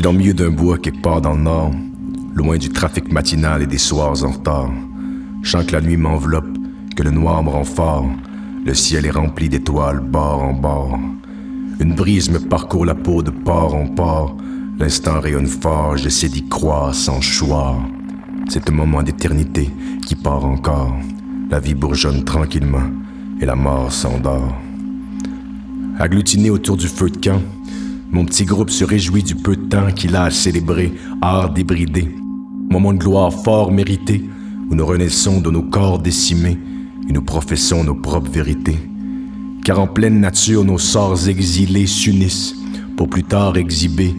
suis dans le milieu d'un bois quelque part dans le nord, loin du trafic matinal et des soirs en retard. Je sens que la nuit m'enveloppe, que le noir me rend fort. Le ciel est rempli d'étoiles, bord en bord. Une brise me parcourt la peau de port en port. L'instant rayonne fort, j'essaie d'y croire sans choix. C'est un moment d'éternité qui part encore. La vie bourgeonne tranquillement et la mort s'endort. Agglutiné autour du feu de camp, mon petit groupe se réjouit du peu de temps qu'il a à célébrer, art débridé. Moment de gloire fort mérité, où nous renaissons de nos corps décimés et nous professons nos propres vérités. Car en pleine nature, nos sorts exilés s'unissent pour plus tard exhiber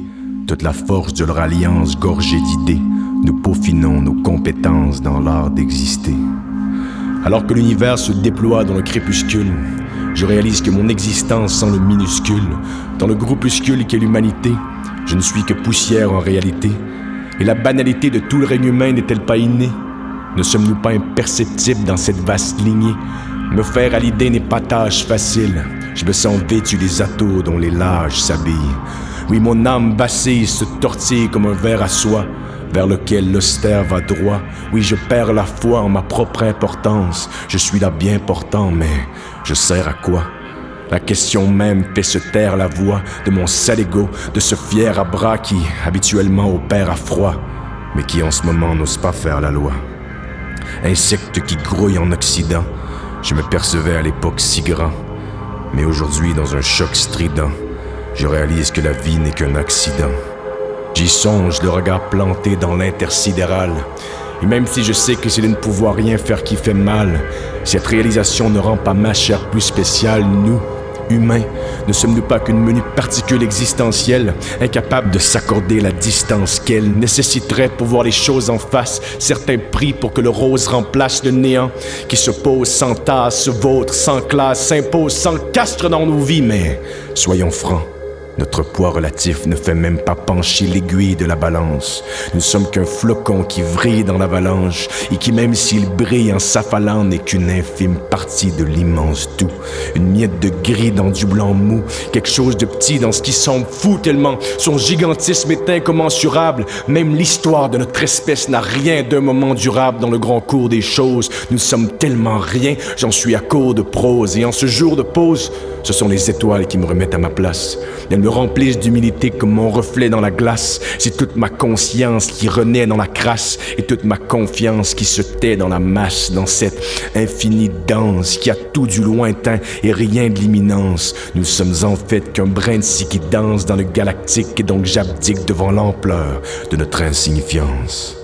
toute la force de leur alliance gorgée d'idées. Nous peaufinons nos compétences dans l'art d'exister. Alors que l'univers se déploie dans le crépuscule, je réalise que mon existence semble minuscule. Dans le groupuscule qu'est l'humanité, je ne suis que poussière en réalité. Et la banalité de tout le règne humain n'est-elle pas innée? Ne sommes-nous pas imperceptibles dans cette vaste lignée? Me faire à l'idée n'est pas tâche facile. Je me sens vêtu des atos dont les lâches s'habillent. Oui, mon âme vacille, se tortille comme un verre à soie vers lequel l'austère va droit. Oui, je perds la foi en ma propre importance. Je suis là bien portant, mais je sers à quoi? La question même fait se taire la voix de mon sale ego, de ce fier à bras qui habituellement opère à froid, mais qui en ce moment n'ose pas faire la loi. Insecte qui grouille en Occident, je me percevais à l'époque si grand, mais aujourd'hui dans un choc strident, je réalise que la vie n'est qu'un accident. J'y songe, le regard planté dans l'intersidéral. Et même si je sais que c'est de ne pouvoir rien faire qui fait mal, cette réalisation ne rend pas ma chair plus spéciale, nous, humains, ne sommes-nous pas qu'une menue particule existentielle, incapable de s'accorder la distance qu'elle nécessiterait pour voir les choses en face, certains prix pour que le rose remplace le néant, qui se pose sans tasse, se vautre sans classe, s'impose sans castre dans nos vies, mais soyons francs. Notre poids relatif ne fait même pas pencher l'aiguille de la balance. Nous sommes qu'un flocon qui vrille dans l'avalanche et qui, même s'il brille en s'affalant, n'est qu'une infime partie de l'immense tout. Une miette de gris dans du blanc mou, quelque chose de petit dans ce qui semble fou tellement son gigantisme est incommensurable. Même l'histoire de notre espèce n'a rien d'un moment durable dans le grand cours des choses. Nous sommes tellement rien, j'en suis à court de prose et en ce jour de pause, ce sont les étoiles qui me remettent à ma place. Me remplissent d'humilité comme mon reflet dans la glace. C'est toute ma conscience qui renaît dans la crasse et toute ma confiance qui se tait dans la masse, dans cette infinie danse qui a tout du lointain et rien de l'imminence. Nous sommes en fait qu'un brin de scie qui danse dans le galactique et donc j'abdique devant l'ampleur de notre insignifiance.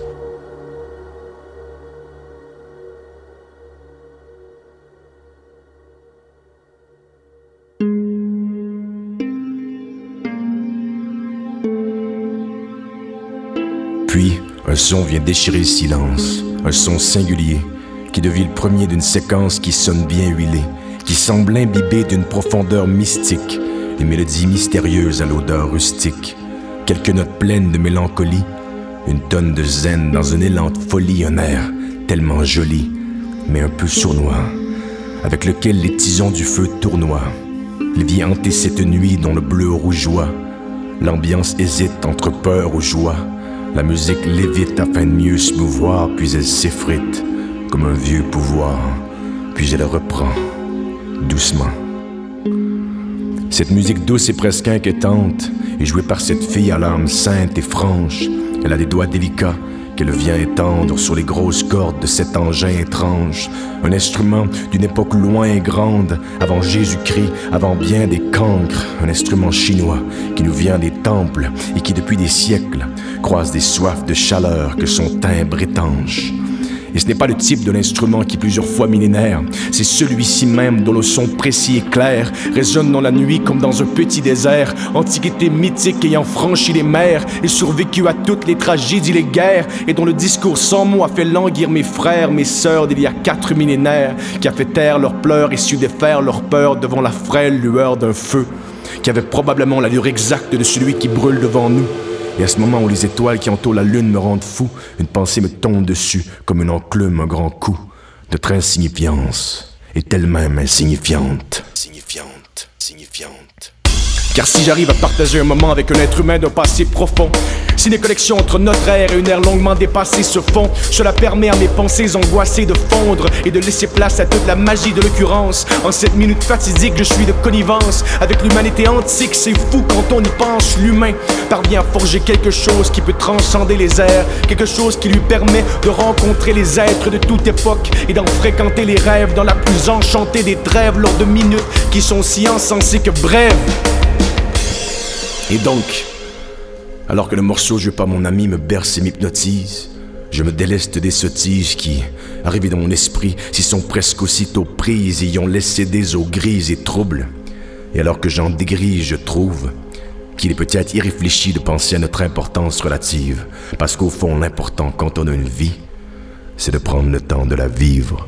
Son vient déchirer le silence, un son singulier qui devient le premier d'une séquence qui sonne bien huilée, qui semble imbiber d'une profondeur mystique, des mélodies mystérieuses à l'odeur rustique, quelques notes pleines de mélancolie, une tonne de zen dans un élan de folie, un air tellement joli, mais un peu sournois, avec lequel les tisons du feu tournoient. Il vient hanter cette nuit dont le bleu rougeoie, l'ambiance hésite entre peur ou joie. La musique lévite afin de mieux se mouvoir, puis elle s'effrite comme un vieux pouvoir, puis elle reprend doucement. Cette musique douce et presque inquiétante est jouée par cette fille à l'âme sainte et franche. Elle a des doigts délicats qu'elle vient étendre sur les grosses cordes de cet engin étrange, un instrument d'une époque loin et grande, avant Jésus-Christ, avant bien des cancres, un instrument chinois qui nous vient des temples et qui depuis des siècles croise des soifs de chaleur que son timbre étanche. Et ce n'est pas le type de l'instrument qui plusieurs fois millénaire, c'est celui-ci même dont le son précis et clair résonne dans la nuit comme dans un petit désert, antiquité mythique ayant franchi les mers et survécu à toutes les tragédies, les guerres, et dont le discours sans mots a fait languir mes frères, mes sœurs d'il y a quatre millénaires, qui a fait taire leurs pleurs et su défaire leur peur devant la frêle lueur d'un feu, qui avait probablement l'allure exacte de celui qui brûle devant nous. Et à ce moment où les étoiles qui entourent la lune me rendent fou, une pensée me tombe dessus comme une enclume, un grand coup. Notre insignifiance est elle-même insignifiante. Signifiante, signifiante. Car si j'arrive à partager un moment avec un être humain d'un passé profond, si les connexions entre notre ère et une ère longuement dépassée se font, cela permet à mes pensées angoissées de fondre et de laisser place à toute la magie de l'occurrence. En cette minute fatidique, je suis de connivence avec l'humanité antique. C'est fou quand on y pense. L'humain parvient à forger quelque chose qui peut transcender les airs, quelque chose qui lui permet de rencontrer les êtres de toute époque et d'en fréquenter les rêves dans la plus enchantée des trêves lors de minutes qui sont si insensées que brèves. Et donc, alors que le morceau joué par mon ami me berce et m'hypnotise, je me déleste des sottiges qui, arrivées dans mon esprit, s'y sont presque aussitôt prises et y ont laissé des eaux grises et troubles. Et alors que j'en dégrise, je trouve qu'il est peut-être irréfléchi de penser à notre importance relative, parce qu'au fond, l'important quand on a une vie, c'est de prendre le temps de la vivre.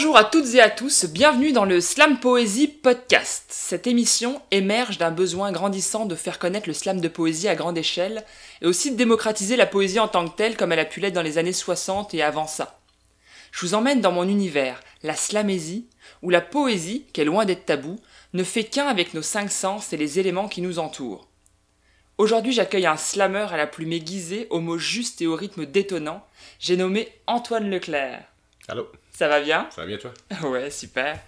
Bonjour à toutes et à tous, bienvenue dans le Slam Poésie Podcast. Cette émission émerge d'un besoin grandissant de faire connaître le slam de poésie à grande échelle et aussi de démocratiser la poésie en tant que telle comme elle a pu l'être dans les années 60 et avant ça. Je vous emmène dans mon univers, la slamésie, où la poésie, qui est loin d'être tabou, ne fait qu'un avec nos cinq sens et les éléments qui nous entourent. Aujourd'hui, j'accueille un slammer à la plume aiguisée, aux mots justes et au rythme détonnant. J'ai nommé Antoine Leclerc. Allô, Ça va bien ça va bien toi? Ouais, super.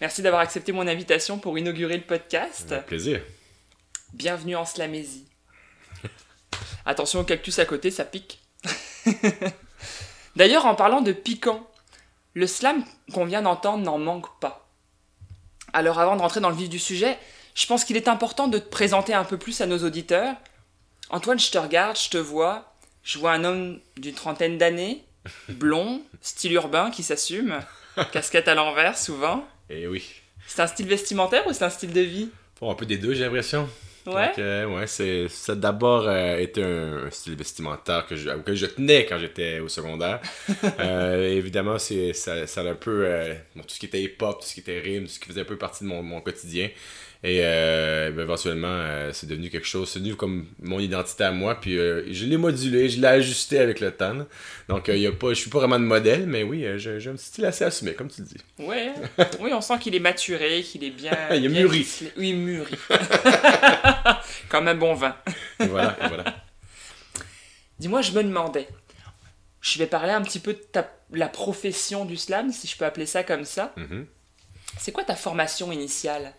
Merci d'avoir accepté mon invitation pour inaugurer le podcast. Avec plaisir. Bienvenue en Slamésie. Attention au cactus à côté, ça pique. D'ailleurs, en parlant de piquant, le slam qu'on vient d'entendre n'en manque pas. Alors avant de rentrer dans le vif du sujet, je pense qu'il est important de te présenter un peu plus à nos auditeurs. Antoine, je te regarde, je te vois. Je vois un homme d'une trentaine d'années, blond, style urbain qui s'assume, casquette à l'envers souvent. Et oui. C'est un style vestimentaire ou c'est un style de vie? Bon, un peu des deux, j'ai l'impression. Ouais. Donc, euh, ouais, c'est, ça a d'abord euh, été un, un style vestimentaire que je, auquel je tenais quand j'étais au secondaire. Euh, évidemment, c'est, ça, ça a un peu. euh, bon, tout ce qui était hip-hop, tout ce qui était rime, tout ce qui faisait un peu partie de mon, mon quotidien. Et euh, ben, éventuellement, c'est devenu quelque chose, c'est devenu comme mon identité à moi. Puis je l'ai modulé, je l'ai ajusté avec le temps. Donc, y a pas, je suis pas vraiment de modèle, mais oui, j'ai, j'ai un style assez assumé, comme tu le dis. Ouais, oui, on sent qu'il est maturé, qu'il est bien. Il est bien mûri. Oui, mûri. Comme un bon vin. Et voilà, et voilà. Dis-moi, je me demandais. Je vais parler un petit peu de ta, la profession du slam, si je peux appeler ça comme ça. Mhm. C'est quoi ta formation initiale?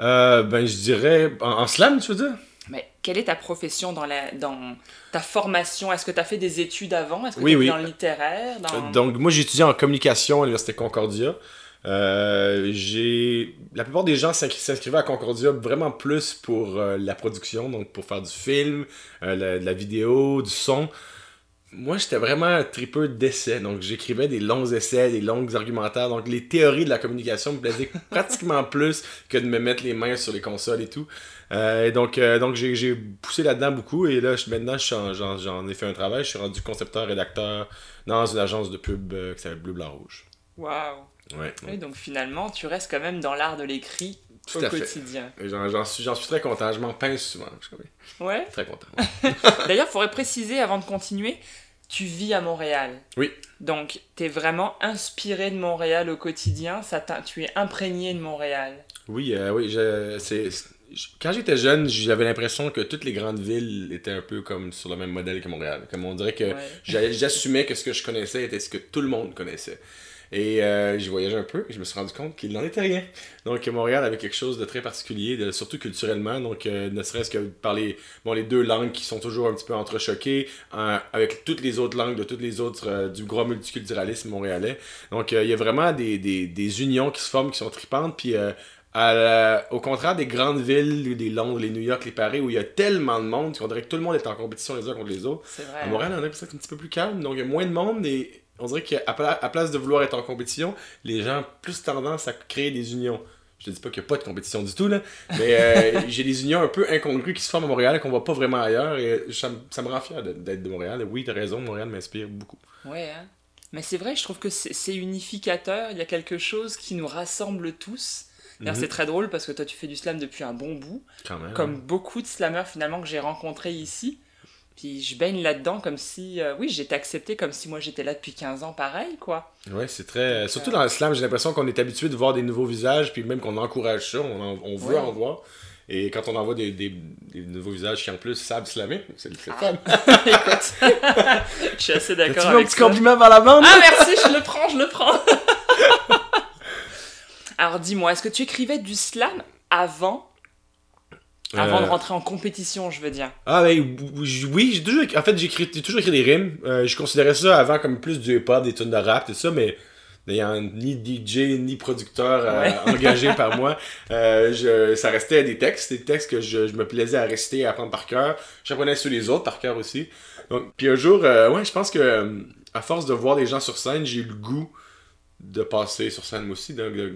Euh, ben, je dirais. En, en slam, tu veux dire? Mais quelle est ta profession dans, la, dans ta formation? Est-ce que tu as fait des études avant? Est-ce que Oui, tu oui. dans le littéraire dans... Donc, moi, j'ai étudié en communication à l'Université Concordia. Euh, la plupart des gens s'inscri- s'inscrivaient à Concordia vraiment plus pour euh, la production donc pour faire du film euh, la- de la vidéo du son. Moi j'étais vraiment un tripeux d'essais donc j'écrivais des longs essais des longues argumentaires donc les théories de la communication me plaisaient pratiquement plus que de me mettre les mains sur les consoles et tout. Et donc donc j'ai poussé là-dedans beaucoup et là je- maintenant j'en ai fait un travail. Je suis rendu concepteur rédacteur dans une agence de pub qui s'appelle Bleu Blanc Rouge. Waouh ouais, Oui, donc finalement, tu restes quand même dans l'art de l'écrit Tout au quotidien. J'en suis, très content, je m'en pince souvent. Je Ouais. très content. D'ailleurs, faudrait préciser avant de continuer, tu vis à Montréal. Oui. Donc, tu es vraiment inspiré de Montréal au quotidien, ça tu es imprégné de Montréal. Oui, euh, oui, je, c'est, je- quand j'étais jeune, j'avais l'impression que toutes les grandes villes étaient un peu comme sur le même modèle que Montréal. Comme on dirait que Ouais. j'assumais que ce que je connaissais était ce que tout le monde connaissait. Et euh, j'ai voyagé un peu et je me suis rendu compte qu'il n'en était rien. Donc Montréal avait quelque chose de très particulier, de- surtout culturellement. Donc euh, ne serait-ce que par les, bon, les deux langues qui sont toujours un petit peu entrechoquées, euh, avec toutes les autres langues de toutes les autres, euh, du gros multiculturalisme montréalais. Donc il y a vraiment des, des, des unions qui se forment, qui sont tripantes. Puis à la- au contraire des grandes villes, les Londres, les New York, les Paris, où il y a tellement de monde qu'on dirait que tout le monde est en compétition les uns contre les autres. Vrai. À Montréal, on a l'impression que c'est un petit peu plus calme, donc il y a moins de monde et on dirait qu'à à place de vouloir être en compétition, les gens ont plus tendance à créer des unions. Je dis pas qu'il n'y a pas de compétition du tout, là, mais euh, j'ai des unions un peu incongrues qui se forment à Montréal et qu'on voit pas vraiment ailleurs. Et ça, me- ça me rend fier d'être de Montréal. Et oui, t'as raison, Montréal m'inspire beaucoup. Ouais, hein. Mais c'est vrai, je trouve que c'est unificateur. Il y a quelque chose qui nous rassemble tous. D'ailleurs, Mhm. c'est très drôle parce que toi, tu fais du slam depuis un bon bout. Quand même. Comme beaucoup de slammers finalement que j'ai rencontrés ici. Puis je baigne là-dedans comme si, euh, oui, j'étais accepté comme si moi j'étais là depuis 15 ans, pareil, quoi. Ouais, c'est très. Surtout dans le slam, j'ai l'impression qu'on est habitué de voir des nouveaux visages, puis même qu'on encourage ça, on, en- on veut Ouais. en voir. Et quand on en voit des, des, des nouveaux visages qui en plus savent slammer, c'est le Ah. fun. Écoute, je suis assez Tu d'accord veux un avec petit ça. compliment par la bande? Ah merci, je le prends, je le prends. Alors dis-moi, est-ce que tu écrivais du slam avant Avant de Euh, rentrer en compétition, je veux dire. Ah ben oui, j'ai toujours en fait j'ai toujours écrit des rimes. Euh, je considérais ça avant comme plus du hip-hop, des tunes de rap, tout ça, mais n'ayant ni DJ ni producteur euh, Ouais. engagé par moi, euh, je, ça restait des textes, des textes que je, je me plaisais à réciter, à apprendre par cœur. J'apprenais sur les autres par cœur aussi. Donc, puis un jour, euh, ouais, je pense que euh, à force de voir des gens sur scène, j'ai eu le goût de passer sur scène moi aussi.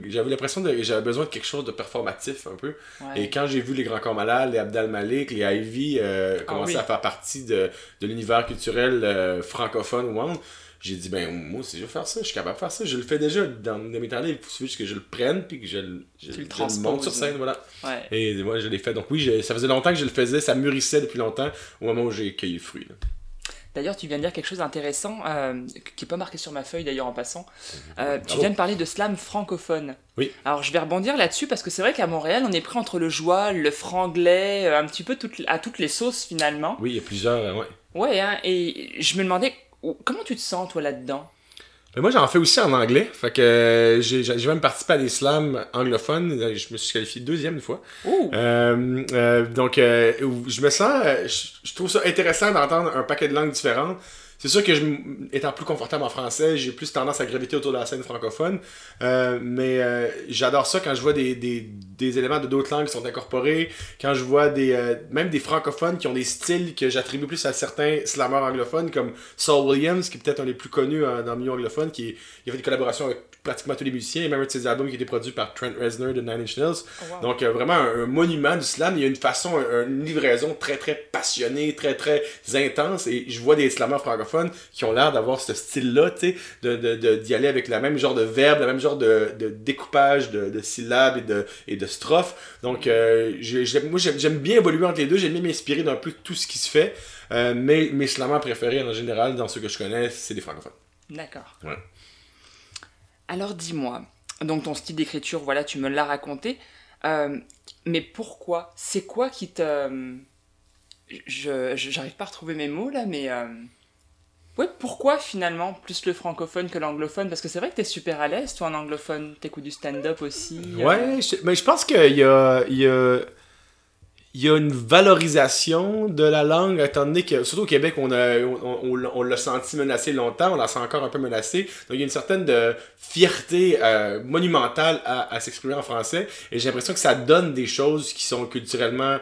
J'avais l'impression que j'avais besoin de quelque chose de performatif un peu. Ouais. Et quand j'ai vu les Grands Corps Malades, les Abdal Malik, les Ivy euh, commencer oui. à faire partie de, de l'univers culturel euh, francophone au monde, j'ai dit, ben moi aussi je vais faire ça, je suis capable de faire ça. Je le fais déjà dans, dans mes temps. Il faut juste que je le prenne puis que je, le- je, le monte sur scène. Voilà. Ouais. Et moi, je l'ai fait. Donc oui, je- ça faisait longtemps que je le faisais, ça mûrissait depuis longtemps au moment où j'ai cueilli le fruit. là. D'ailleurs, tu viens de dire quelque chose d'intéressant, euh, qui n'est pas marqué sur ma feuille d'ailleurs en passant. Euh, tu Bravo. viens de parler de slam francophone. Oui. Alors je vais rebondir là-dessus parce que c'est vrai qu'à Montréal, on est pris entre le joie, le franglais, euh, un petit peu toutes- à toutes les sauces finalement. Oui, il y a plusieurs. euh, ouais. Ouais, hein, et je me demandais, comment tu te sens toi là-dedans? Mais moi, j'en fais aussi en anglais. Fait que euh, j'ai j'ai même participé à des slams anglophones. Je me suis qualifié deuxième une fois. Euh, euh, donc, euh, je me sens. euh, je, je trouve ça intéressant d'entendre un paquet de langues différentes. C'est sûr que je, étant plus confortable en français, j'ai plus tendance à graviter autour de la scène francophone. Euh, mais euh, j'adore ça quand je vois des, des, des éléments de d'autres langues qui sont incorporés. Quand je vois des euh, même des francophones qui ont des styles que j'attribue plus à certains slammers anglophones, comme Saul Williams, qui est peut-être un des plus connus euh, dans le milieu anglophone, qui il a fait des collaborations avec pratiquement tous les musiciens, et même un de ses albums qui a été produit par Trent Reznor de Nine Inch Nails. wow. Donc, euh, vraiment un, un monument du slam. Il y a une façon, un- une livraison très, très passionnée, très, très intense. Et je vois des slammers francophones qui ont l'air d'avoir ce style-là, tu sais, de, de, de- d'y aller avec le même genre de verbe, le même genre de, de découpage de, de syllabes et de, et de strophes. Donc, euh, moi, j'aime, j'aime bien évoluer entre les deux. J'aime bien m'inspirer d'un peu tout ce qui se fait. Euh, mais mes slammers préférés, en général, dans ceux que je connais, c'est des francophones. D'accord. Ouais. Alors dis-moi, donc ton style d'écriture, voilà, tu me l'as raconté, euh, mais pourquoi? C'est quoi qui te... Je j'arrive pas à retrouver mes mots là, mais... euh, Ouais, pourquoi finalement plus le francophone que l'anglophone? Parce que c'est vrai que t'es super à l'aise, toi, en anglophone. T'écoutes du stand-up aussi. euh, Ouais, je- mais je pense qu'il y a, y, a, il y a une valorisation de la langue, étant donné que, surtout au Québec, on, a, on, l'a- senti menacé longtemps, on la sent encore un peu menacé. Donc il y a une certaine de fierté euh, monumentale à, s'exprimer en français. Et j'ai l'impression que ça donne des choses qui sont culturellement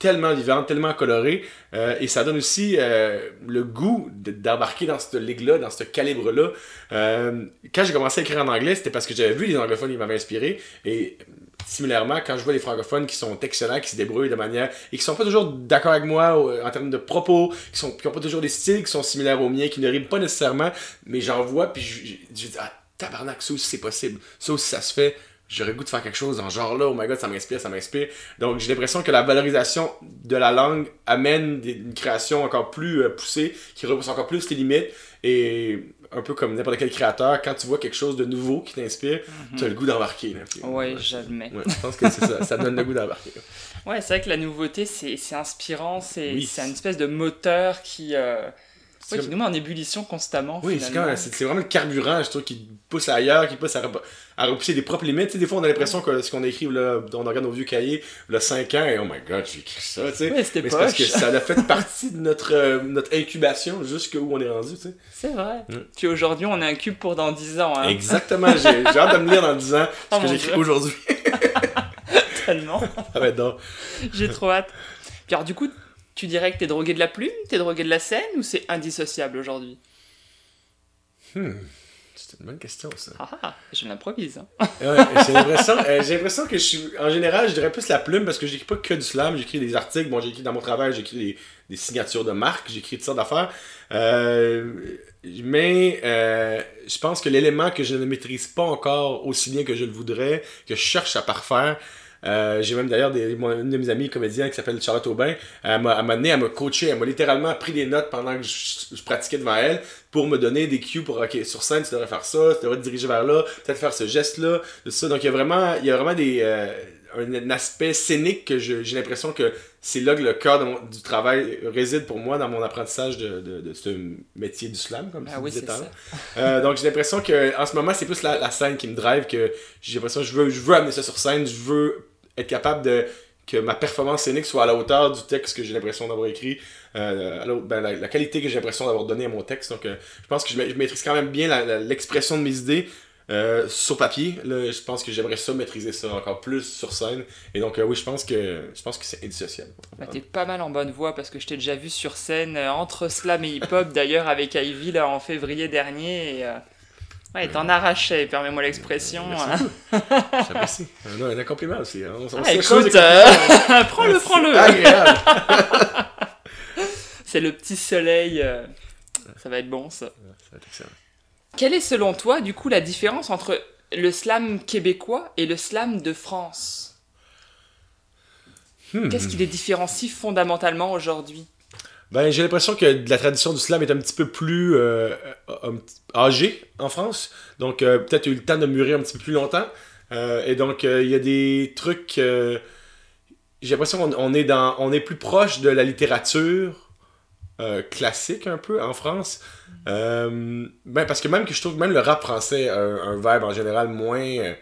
tellement vivantes, tellement colorées. euh, et ça donne aussi euh, le goût de- d'embarquer dans cette ligue-là, dans ce calibre-là. Euh, quand j'ai commencé à écrire en anglais, c'était parce que j'avais vu les anglophones qui m'avaient inspiré. Et similairement, quand je vois les francophones qui sont excellents, qui se débrouillent de manière. et qui sont pas toujours d'accord avec moi euh, en termes de propos, qui sont qui ont pas toujours des styles qui sont similaires aux miens, qui ne riment pas nécessairement, mais j'en vois, puis je, je, dis, ah, tabarnak, ça aussi c'est possible. Ça aussi ça se fait. J'aurais goût de faire quelque chose dans ce genre-là. Oh my god, ça m'inspire, ça m'inspire. Donc j'ai l'impression que la valorisation de la langue amène des- une création encore plus euh, poussée, qui repousse encore plus tes limites. Et un peu comme n'importe quel créateur, quand tu vois quelque chose de nouveau qui t'inspire, tu as le goût d'embarquer. là. Ouais, ouais, j'admets. Ouais, je pense que c'est ça. Ça donne le goût d'embarquer. Ouais, c'est vrai que la nouveauté, c'est c'est inspirant, c'est Oui. c'est une espèce de moteur qui, euh, Comme- qui nous met en ébullition constamment. Oui, c'est vraiment le carburant, je trouve, qui pousse ailleurs, qui pousse à, rep- à repousser des propres limites. Tu sais, des fois, on a l'impression que ce qu'on écrit, là, on regarde nos vieux cahiers, là, 5 ans, et oh my god, j'ai écrit ça, tu sais. C'était Mais c'est parce que ça a fait partie de notre, euh, notre incubation jusqu'où on est rendu, tu sais. C'est vrai. Mm. Puis aujourd'hui, on a un cube pour dans 10 ans. Hein. Exactement, j'ai hâte de me lire dans 10 ans ce Oh que mon j'écris aujourd'hui. Tellement. Va être drôle. J'ai trop hâte. Puis alors, du coup, tu dirais que t'es drogué de la plume, t'es drogué de la scène ou c'est indissociable aujourd'hui? C'est une bonne question, ça. Ah, ah, je l'improvise. Hein. Ouais, j'ai l'impression, euh, j'ai l'impression que je suis, en général, je dirais plus la plume parce que j'écris pas que du slam, j'écris des articles, bon, j'écris dans mon travail, j'écris des, des signatures de marques, j'écris toutes sortes d'affaires. Euh, mais euh, je pense que l'élément que je ne maîtrise pas encore aussi bien que je le voudrais, que je cherche à parfaire, euh, j'ai même d'ailleurs des- une de mes amies comédienne qui s'appelle Charlotte Aubin. Elle m'a amené, elle m'a coaché, elle m'a littéralement pris des notes pendant que je, je pratiquais devant elle pour me donner des cues pour, ok, sur scène, tu devrais faire ça, tu devrais te diriger vers là, peut-être faire ce geste-là, tout ça. Donc il y a vraiment, il y a vraiment des, euh, un, un aspect scénique que j'ai l'impression que c'est là que le cœur du travail réside pour moi dans mon apprentissage de, de, de ce métier du slam, comme Ah tu oui, disais c'est tout à ça. l'heure. Euh, donc j'ai l'impression que en ce moment c'est plus la, la scène qui me drive que j'ai l'impression que je veux je veux amener ça sur scène je veux être capable de que ma performance scénique soit à la hauteur du texte que j'ai l'impression d'avoir écrit euh, à la, ben, la, qualité que j'ai l'impression d'avoir donné à mon texte. Donc euh, je pense que je, ma- je maîtrise quand même bien l'expression de mes idées euh, sur papier je pense que j'aimerais ça maîtriser ça encore plus sur scène. Et donc euh, oui je pense que je pense que c'est indissociable. Bah, T'es pas mal en bonne voie parce que je t'ai déjà vu sur scène entre slam et hip-hop d'ailleurs avec Ivy là en février dernier ouais t'en arrachais permets-moi l'expression Merci hein. j'apprécie un, un compliment aussi hein. on, on Ah, écoute euh, prends-le prends-le. Agréable. C'est le petit soleil euh, ça va être bon ça. Ça va être excellent. quelle est selon toi du coup la différence entre le slam québécois et le slam de France? Hmm. qu'est-ce qui les différencie fondamentalement aujourd'hui? Ben, j'ai l'impression que la tradition du slam est un petit peu plus euh, euh, âgée en France. Donc, euh, peut-être eu le temps de mûrir un petit peu plus longtemps. Et donc, il y a des trucs. j'ai l'impression qu'on on est, dans, est plus proche de la littérature classique un peu en France. Ben, parce que même que je trouve que même le rap français a un, un vibe en général moins.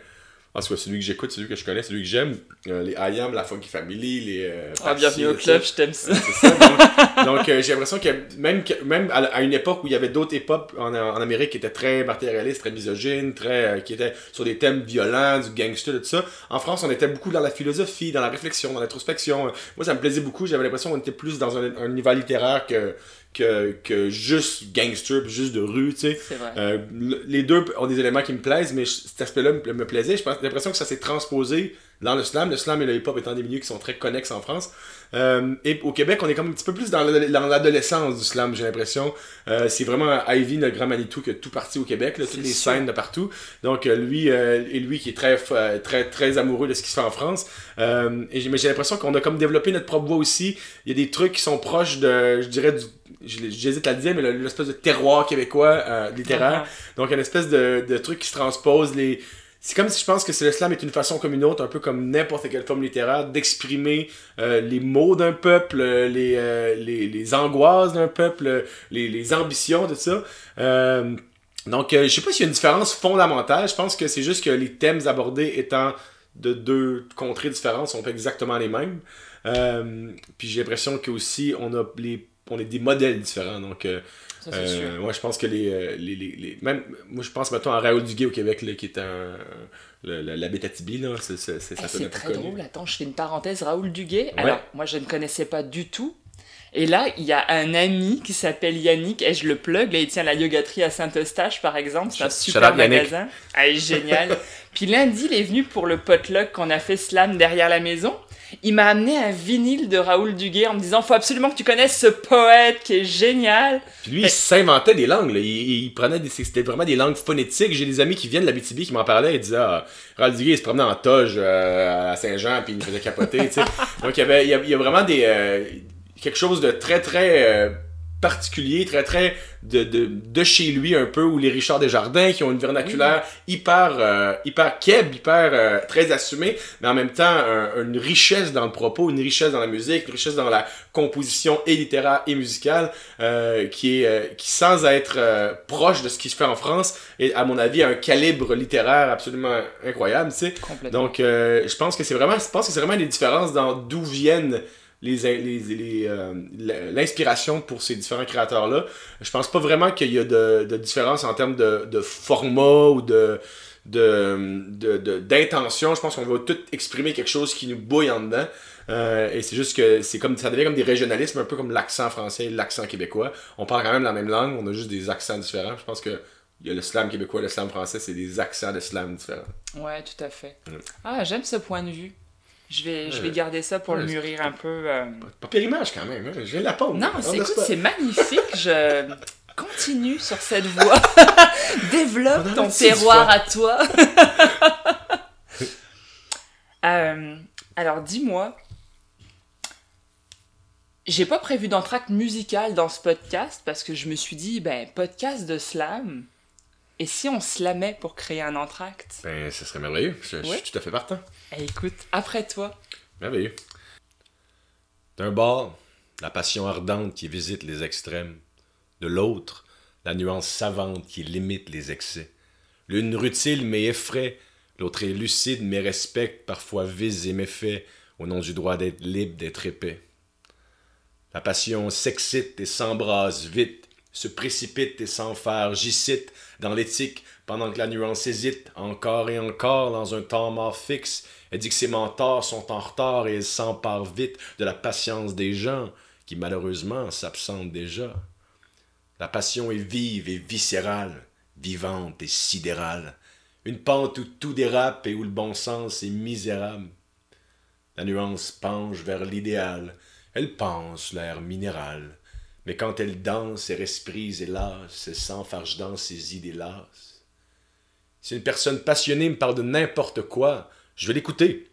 Euh, en tout cas, celui que j'écoute, celui que je connais, celui que j'aime. Euh, les I Am, la Funky Family, les. euh, ah, bienvenue au club je t'aime ça C'est ça. Donc, donc, euh, j'ai l'impression que même, même à, une époque où il y avait d'autres hip-hop en, en Amérique qui étaient très matérialistes, très misogynes, très, qui étaient sur des thèmes violents, du gangster, tout ça, en France, on était beaucoup dans la philosophie, dans la réflexion, dans l'introspection. Moi, ça me plaisait beaucoup. J'avais l'impression qu'on était plus dans un, un univers littéraire que, que, que juste gangster, puis juste de rue, tu sais. c'est vrai Euh, le- les deux ont des éléments qui me plaisent, mais cet aspect-là me, plaisait. J'ai l'impression que ça s'est transposé dans le slam. Le slam et le hip-hop étant des milieux qui sont très connexes en France. Euh, et au Québec, on est comme un petit peu plus dans le- l'adolescence du slam, j'ai l'impression. Euh, c'est vraiment Ivy, notre grand Manitou, qui a tout parti au Québec, là, toutes les sûr. scènes de partout. Donc, euh, lui, euh, et lui qui est très, euh, très, très amoureux de ce qui se fait en France. Euh, et mais j'ai l'impression qu'on a comme développé notre propre voix aussi. Il y a des trucs qui sont proches de, je dirais, du, j'hésite à le dire, mais le- l'espèce de terroir québécois euh, littéraire. Donc, une espèce de, de truc qui se transpose. Les... C'est comme si je pense que le slam est une façon comme une autre, un peu comme n'importe quelle forme littéraire, d'exprimer euh, les mots d'un peuple, euh, les, euh, les, les angoisses d'un peuple, les, les ambitions, tout ça. Euh, donc, euh, je sais pas s'il y a une différence fondamentale. Je pense que c'est juste que les thèmes abordés étant de deux contrées différentes sont pas exactement les mêmes. Euh, puis j'ai l'impression que aussi on a les on est des modèles différents donc euh, ça c'est sûr euh, moi, je pense que les, euh, les, les, les- Même, moi, je pense, mettons, à Raoul Duguay au Québec, là, qui est un. le- le- la Bétatibi, là. C'est, ça c'est très connu. drôle. Attends, je fais une parenthèse. Raoul Duguay. Ouais. Alors, moi, je ne connaissais pas du tout. Et là, il y a un ami qui s'appelle Yannick, et je le plug. Là, il tient la yogaterie à Saint-Eustache, par exemple. C'est un super magasin. Ah, génial. Puis lundi, il est venu pour le potluck qu'on a fait slam derrière la maison. Il m'a amené un vinyle de Raoul Duguay en me disant Faut absolument que tu connaisses ce poète qui est génial. Puis lui, il s'inventait des langues, là. Il, il prenait des. C'était vraiment des langues phonétiques. J'ai des amis qui viennent de la BTB qui m'en parlaient. Ils disaient, ah, Raoul Duguay, il se promenait en toge euh, à Saint-Jean, puis il me faisait capoter, tu sais. Donc, il y avait. Il y a, il y a vraiment des. euh, quelque chose de très, très. euh, particulier, très très de, de, de chez lui un peu, ou les Richard Desjardins qui ont une vernaculaire hyper euh, hyper keb, hyper euh, très assumée, mais en même temps un- une richesse dans le propos, une richesse dans la musique, une richesse dans la composition et littéraire et musicale euh, qui est qui sans être proche de ce qui se fait en France est à mon avis un calibre littéraire absolument incroyable, tu sais. Donc, je pense que c'est vraiment, je pense que c'est vraiment des différences dans d'où viennent les, les, les, euh, l'inspiration pour ces différents créateurs-là. Je pense pas vraiment qu'il y a de, de différence en termes de, de format ou de de, de, de- d'intention. Je pense qu'on va tout exprimer quelque chose qui nous bouille en dedans. Euh, et c'est juste que c'est comme ça devient comme des régionalismes, un peu comme l'accent français et l'accent québécois. On parle quand même la même langue, on a juste des accents différents. Je pense que il y a le slam québécois, le slam français, c'est des accents de slam différents. Ouais, tout à fait. Mm. Ah, j'aime ce point de vue. Je vais, je vais Ouais. garder ça pour le mûrir un peu. euh. Pas périmage quand même, hein. de la pompe. Non, On c'est, c'est magnifique. Je continue sur cette voie. Développe ton terroir à toi. Euh, alors, dis-moi. J'ai pas prévu d'entracte musical dans ce podcast parce que je me suis dit, ben, podcast de slam. Et si on slamait pour créer un entracte? Ben, ce serait merveilleux. Je, je Ouais. suis tout à fait partant. Eh, écoute, après toi. Merveilleux. D'un bord, la passion ardente qui visite les extrêmes. De l'autre, la nuance savante qui limite les excès. L'une rutile mais effraie, l'autre est lucide mais respecte, parfois vise et méfait, au nom du droit d'être libre, d'être épais. La passion s'excite et s'embrase vite, se précipite et j'y cite, dans l'éthique, pendant que la nuance hésite, encore et encore, dans un temps mort fixe, elle dit que ses mentors sont en retard et elle s'empare vite de la patience des gens, qui malheureusement s'absentent déjà. La passion est vive et viscérale, vivante et sidérale, une pente où tout dérape et où le bon sens est misérable. La nuance penche vers l'idéal, elle pense l'air minéral, mais quand elle danse et resprise lasse, elle s'enfarge dans ses idées lasses. Si une personne passionnée me parle de n'importe quoi, je vais l'écouter.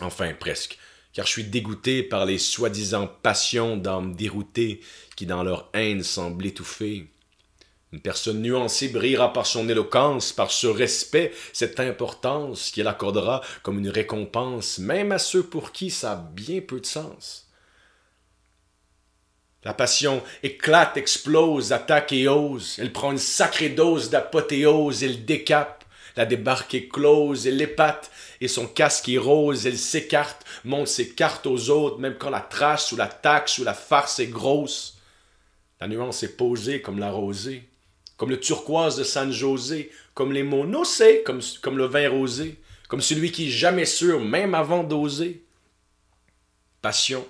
Enfin, presque, car je suis dégoûté par les soi-disant passions d'âmes déroutées qui, dans leur haine, semblent étouffer. Une personne nuancée brillera par son éloquence, par ce respect, cette importance qu'elle accordera comme une récompense, même à ceux pour qui ça a bien peu de sens. La passion éclate, explose, attaque et ose. Elle prend une sacrée dose d'apothéose, elle décape. La débarque est close, elle l'épate, et son casque est rose, elle s'écarte, montre ses cartes aux autres, même quand la trace ou la taxe ou la farce est grosse. La nuance est posée comme la rosée, comme le turquoise de San José, comme les mots nocés, comme, comme le vin rosé, comme celui qui est jamais sûr, même avant d'oser. Passion,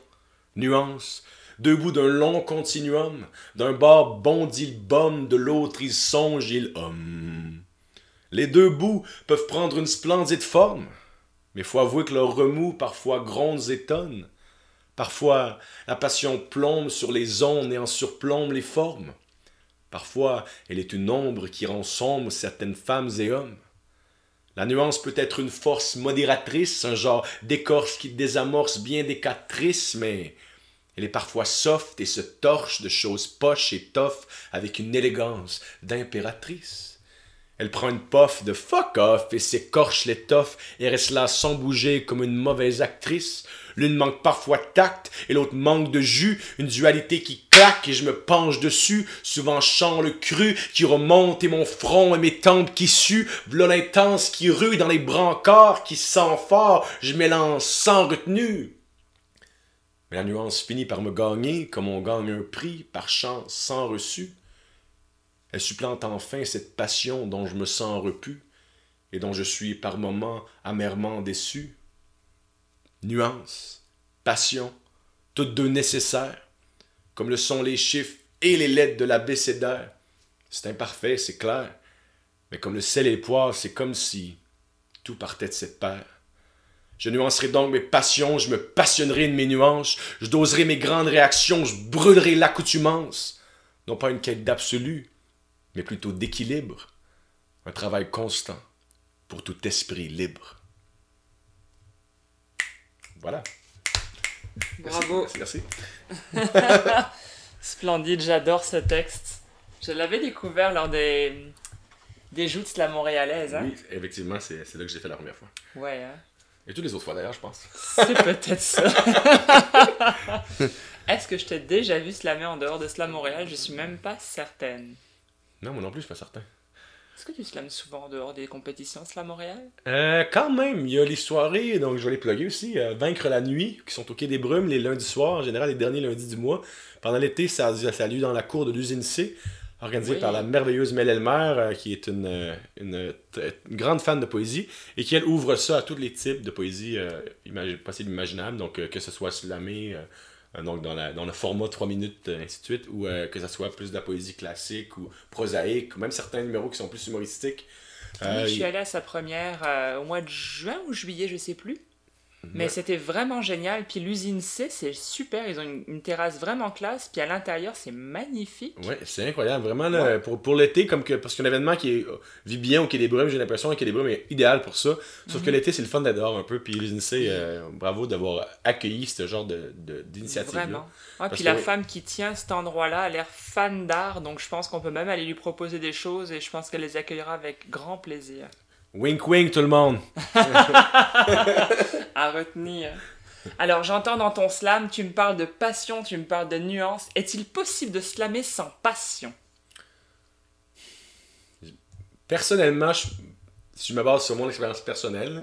nuance, deux bouts d'un long continuum, d'un bord bondit le baume, de l'autre il songe, il homme. Les deux bouts peuvent prendre une splendide forme, mais faut avouer que leur remous parfois gronde et tonne. Parfois, la passion plombe sur les ondes et en surplombe les formes. Parfois, elle est une ombre qui rend sombre certaines femmes et hommes. La nuance peut être une force modératrice, un genre d'écorce qui désamorce bien des cas tristes, mais elle est parfois soft et se torche de choses poches et tough avec une élégance d'impératrice. Elle prend une pof de fuck off et s'écorche l'étoffe et reste là sans bouger comme une mauvaise actrice. L'une manque parfois de tact et l'autre manque de jus, une dualité qui claque et je me penche dessus, souvent chant le cru qui remonte et mon front et mes tempes qui suent, v'là l'intense qui rue dans les brancards qui sent fort, je m'élance sans retenue. Mais la nuance finit par me gagner comme on gagne un prix par chance sans reçu. Elle supplante enfin cette passion dont je me sens repu et dont je suis par moments amèrement déçu. Nuance, passion, toutes deux nécessaires, comme le sont les chiffres et les lettres de l'abécédaire. C'est imparfait, c'est clair, mais comme le sel et poivre, c'est comme si tout partait de cette paire. Je nuancerai donc mes passions, je me passionnerai de mes nuances, je doserai mes grandes réactions, je brûlerai l'accoutumance. Non pas une quête d'absolu, mais plutôt d'équilibre, un travail constant pour tout esprit libre. Voilà. Bravo. Merci. merci. Splendide, j'adore ce texte. Je l'avais découvert lors des, des joutes la montréalaise. Hein? Oui, effectivement, c'est c'est là que j'ai fait la première fois. Ouais, hein? Et toutes les autres fois d'ailleurs, je pense. c'est peut-être ça. Est-ce que je t'ai déjà vu slammer en dehors de Slam Montréal? Je suis même pas certaine. Non, moi non plus, je suis pas certain. Est-ce que tu slams souvent en dehors des compétitions Slam Montréal? Euh, quand même, il y a les soirées, donc je vais les plugger aussi. euh, Vaincre la nuit, qui sont au Quai des Brumes les lundis soirs, en général les derniers lundis du mois. Pendant l'été, ça, ça a lieu dans la cour de l'usine C, organisée Oui. par la merveilleuse Mel Elmer, euh, qui est une, euh, une, grande fan de poésie, et qui, elle, ouvre ça à tous les types de poésie euh, imagi- possibles imaginables, donc que ce soit slamé, donc dans, la, dans le format 3 minutes, euh, ainsi de suite, ou euh, que ça soit plus de la poésie classique ou prosaïque, ou même certains numéros qui sont plus humoristiques. Euh, je suis allée à sa première au mois de juin ou juillet, je sais plus. Mais Ouais. c'était vraiment génial. Puis l'usine C, c'est super. Ils ont une, une terrasse vraiment classe. Puis à l'intérieur, c'est magnifique. Ouais, c'est incroyable. Vraiment, là, pour, pour l'été, comme que, parce qu'un événement qui est, euh, vit bien au Quai des Brumes, j'ai l'impression que des Brumes est idéal pour ça. Sauf Mhm. que l'été, c'est le fun dehors un peu. Puis l'usine C, euh, bravo d'avoir accueilli ce genre de, de-. Vraiment. Parce puis que la oui. femme qui tient cet endroit-là a l'air fan d'art. Donc je pense qu'on peut même aller lui proposer des choses. Et je pense qu'elle les accueillera avec grand plaisir. Wink wink, tout le monde. à retenir. Alors j'entends dans ton slam, tu me parles de passion, tu me parles de nuances. Est-il possible de slammer sans passion? Personnellement, je- si je me base sur mon expérience personnelle,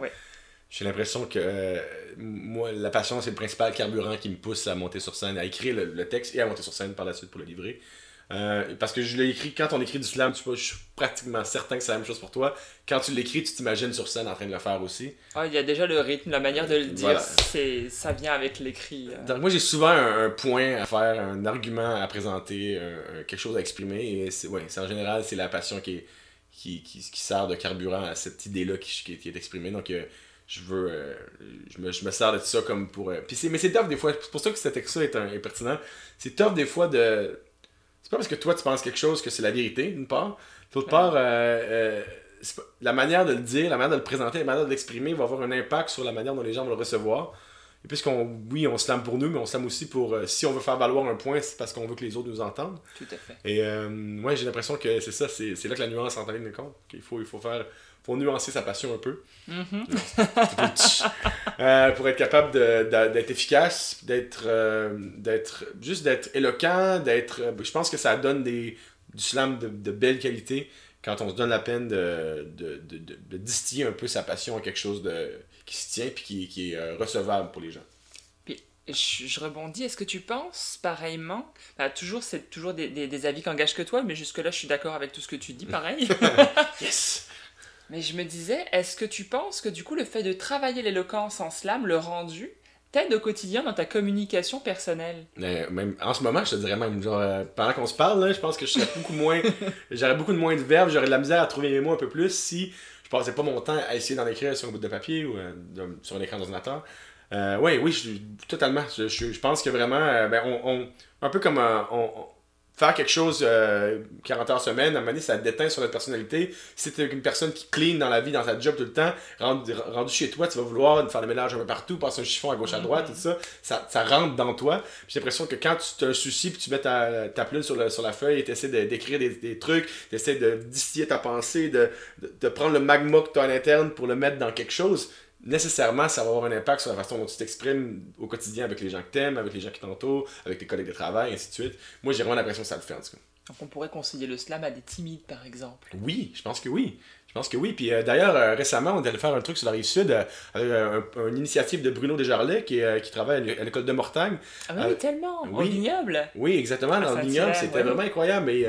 j'ai l'impression que euh, moi, la passion, c'est le principal carburant qui me pousse à monter sur scène, à écrire le, le texte et à monter sur scène par la suite pour le livrer. Euh, parce que je l'ai écrit, quand on écrit du slam, tu vois, je suis pratiquement certain que c'est la même chose pour toi. Quand tu l'écris, tu t'imagines sur scène en train de le faire aussi. Ah, Il y a déjà le rythme, la manière de le dire, Voilà. c'est ça vient avec l'écrit. euh. Donc moi, j'ai souvent un, un point à faire, un argument à présenter, un- un- quelque chose à exprimer. Et c'est, ouais, c'est en général, c'est la passion qui, est- qui, qui, qui sert de carburant à cette idée-là qui, est exprimée. Donc euh, je veux, euh, je, me, je me sers de ça comme pour... euh, puis c'est, mais c'est tough des fois, c'est pour ça que cet texte-là est, un- est pertinent. C'est tough des fois de... C'est pas parce que toi tu penses quelque chose que c'est la vérité, d'une part. D'autre part, euh, euh, pas- la manière de le dire, la manière de le présenter, la manière de l'exprimer va avoir un impact sur la manière dont les gens vont le recevoir. Et puisqu'on, oui, on slame pour nous, mais on slame aussi pour, euh, si on veut faire valoir un point, c'est parce qu'on veut que les autres nous entendent. Tout à fait. Et moi, j'ai l'impression que c'est ça, c'est, c'est là que la nuance entre en ligne de compte. qu'il faut, il faut faire, faut nuancer sa passion un peu. Mhm. Euh, pour être capable d'être efficace, d'être, euh, d'être, juste d'être éloquent, d'être, euh, je pense que ça donne des, du slam de, de belle qualité quand on se donne la peine de, de, de, distiller un peu sa passion à quelque chose de, qui se tient puis qui, qui est recevable pour les gens. Puis je, je rebondis, est-ce que tu penses pareillement bah, Toujours, c'est toujours des, des, des avis qui engagent que toi, mais jusque-là, je suis d'accord avec tout ce que tu dis, pareil? Yes! Mais je me disais, est-ce que tu penses que du coup, le fait de travailler l'éloquence en slam, le rendu, t'aide au quotidien dans ta communication personnelle? Mais même en ce moment, je te dirais même, genre, euh, pendant qu'on se parle, là, je pense que je serais beaucoup moins. j'aurais beaucoup de moins de verbes, j'aurais de la misère à trouver mes mots un peu plus si je passais pas mon temps à essayer d'en écrire sur un bout de papier ou euh, de- sur un écran d'ordinateur. Euh, oui, je, totalement. Je, je, je pense que vraiment, ben, on, on- un peu comme on- faire quelque chose euh, 40 heures semaine, à un moment donné, ça déteint sur notre personnalité. Si t'es une personne qui clean dans la vie, dans sa job tout le temps, rendu, rendu chez toi, tu vas vouloir faire le ménage un peu partout, passer un chiffon à gauche à droite, tout ça, ça, ça rentre dans toi. J'ai l'impression que quand tu as un souci, puis tu mets ta, ta plume sur, le- sur la feuille et tu essaies d'écrire des, des trucs, tu essaies de distiller ta pensée, de, de, de prendre le magma que tu as à l'interne pour le mettre dans quelque chose, nécessairement, ça va avoir un impact sur la façon dont tu t'exprimes au quotidien avec les gens que t'aimes, avec les gens qui t'entourent, avec tes collègues de travail, ainsi de suite. Moi, j'ai vraiment l'impression que ça le fait, en tout cas. Donc on pourrait conseiller le slam à des timides, par exemple. Oui, je pense que oui. Je pense que oui. Puis euh, d'ailleurs, euh, récemment, on est allé faire un truc sur la rive sud euh, avec euh, un- une initiative de Bruno Desjarlais qui, qui travaille à l'é- à l'école de Mortagne. Ah oui, tellement, au oui. vignoble. Oui, exactement, À dans le vignoble, c'était ouais. vraiment incroyable. Et,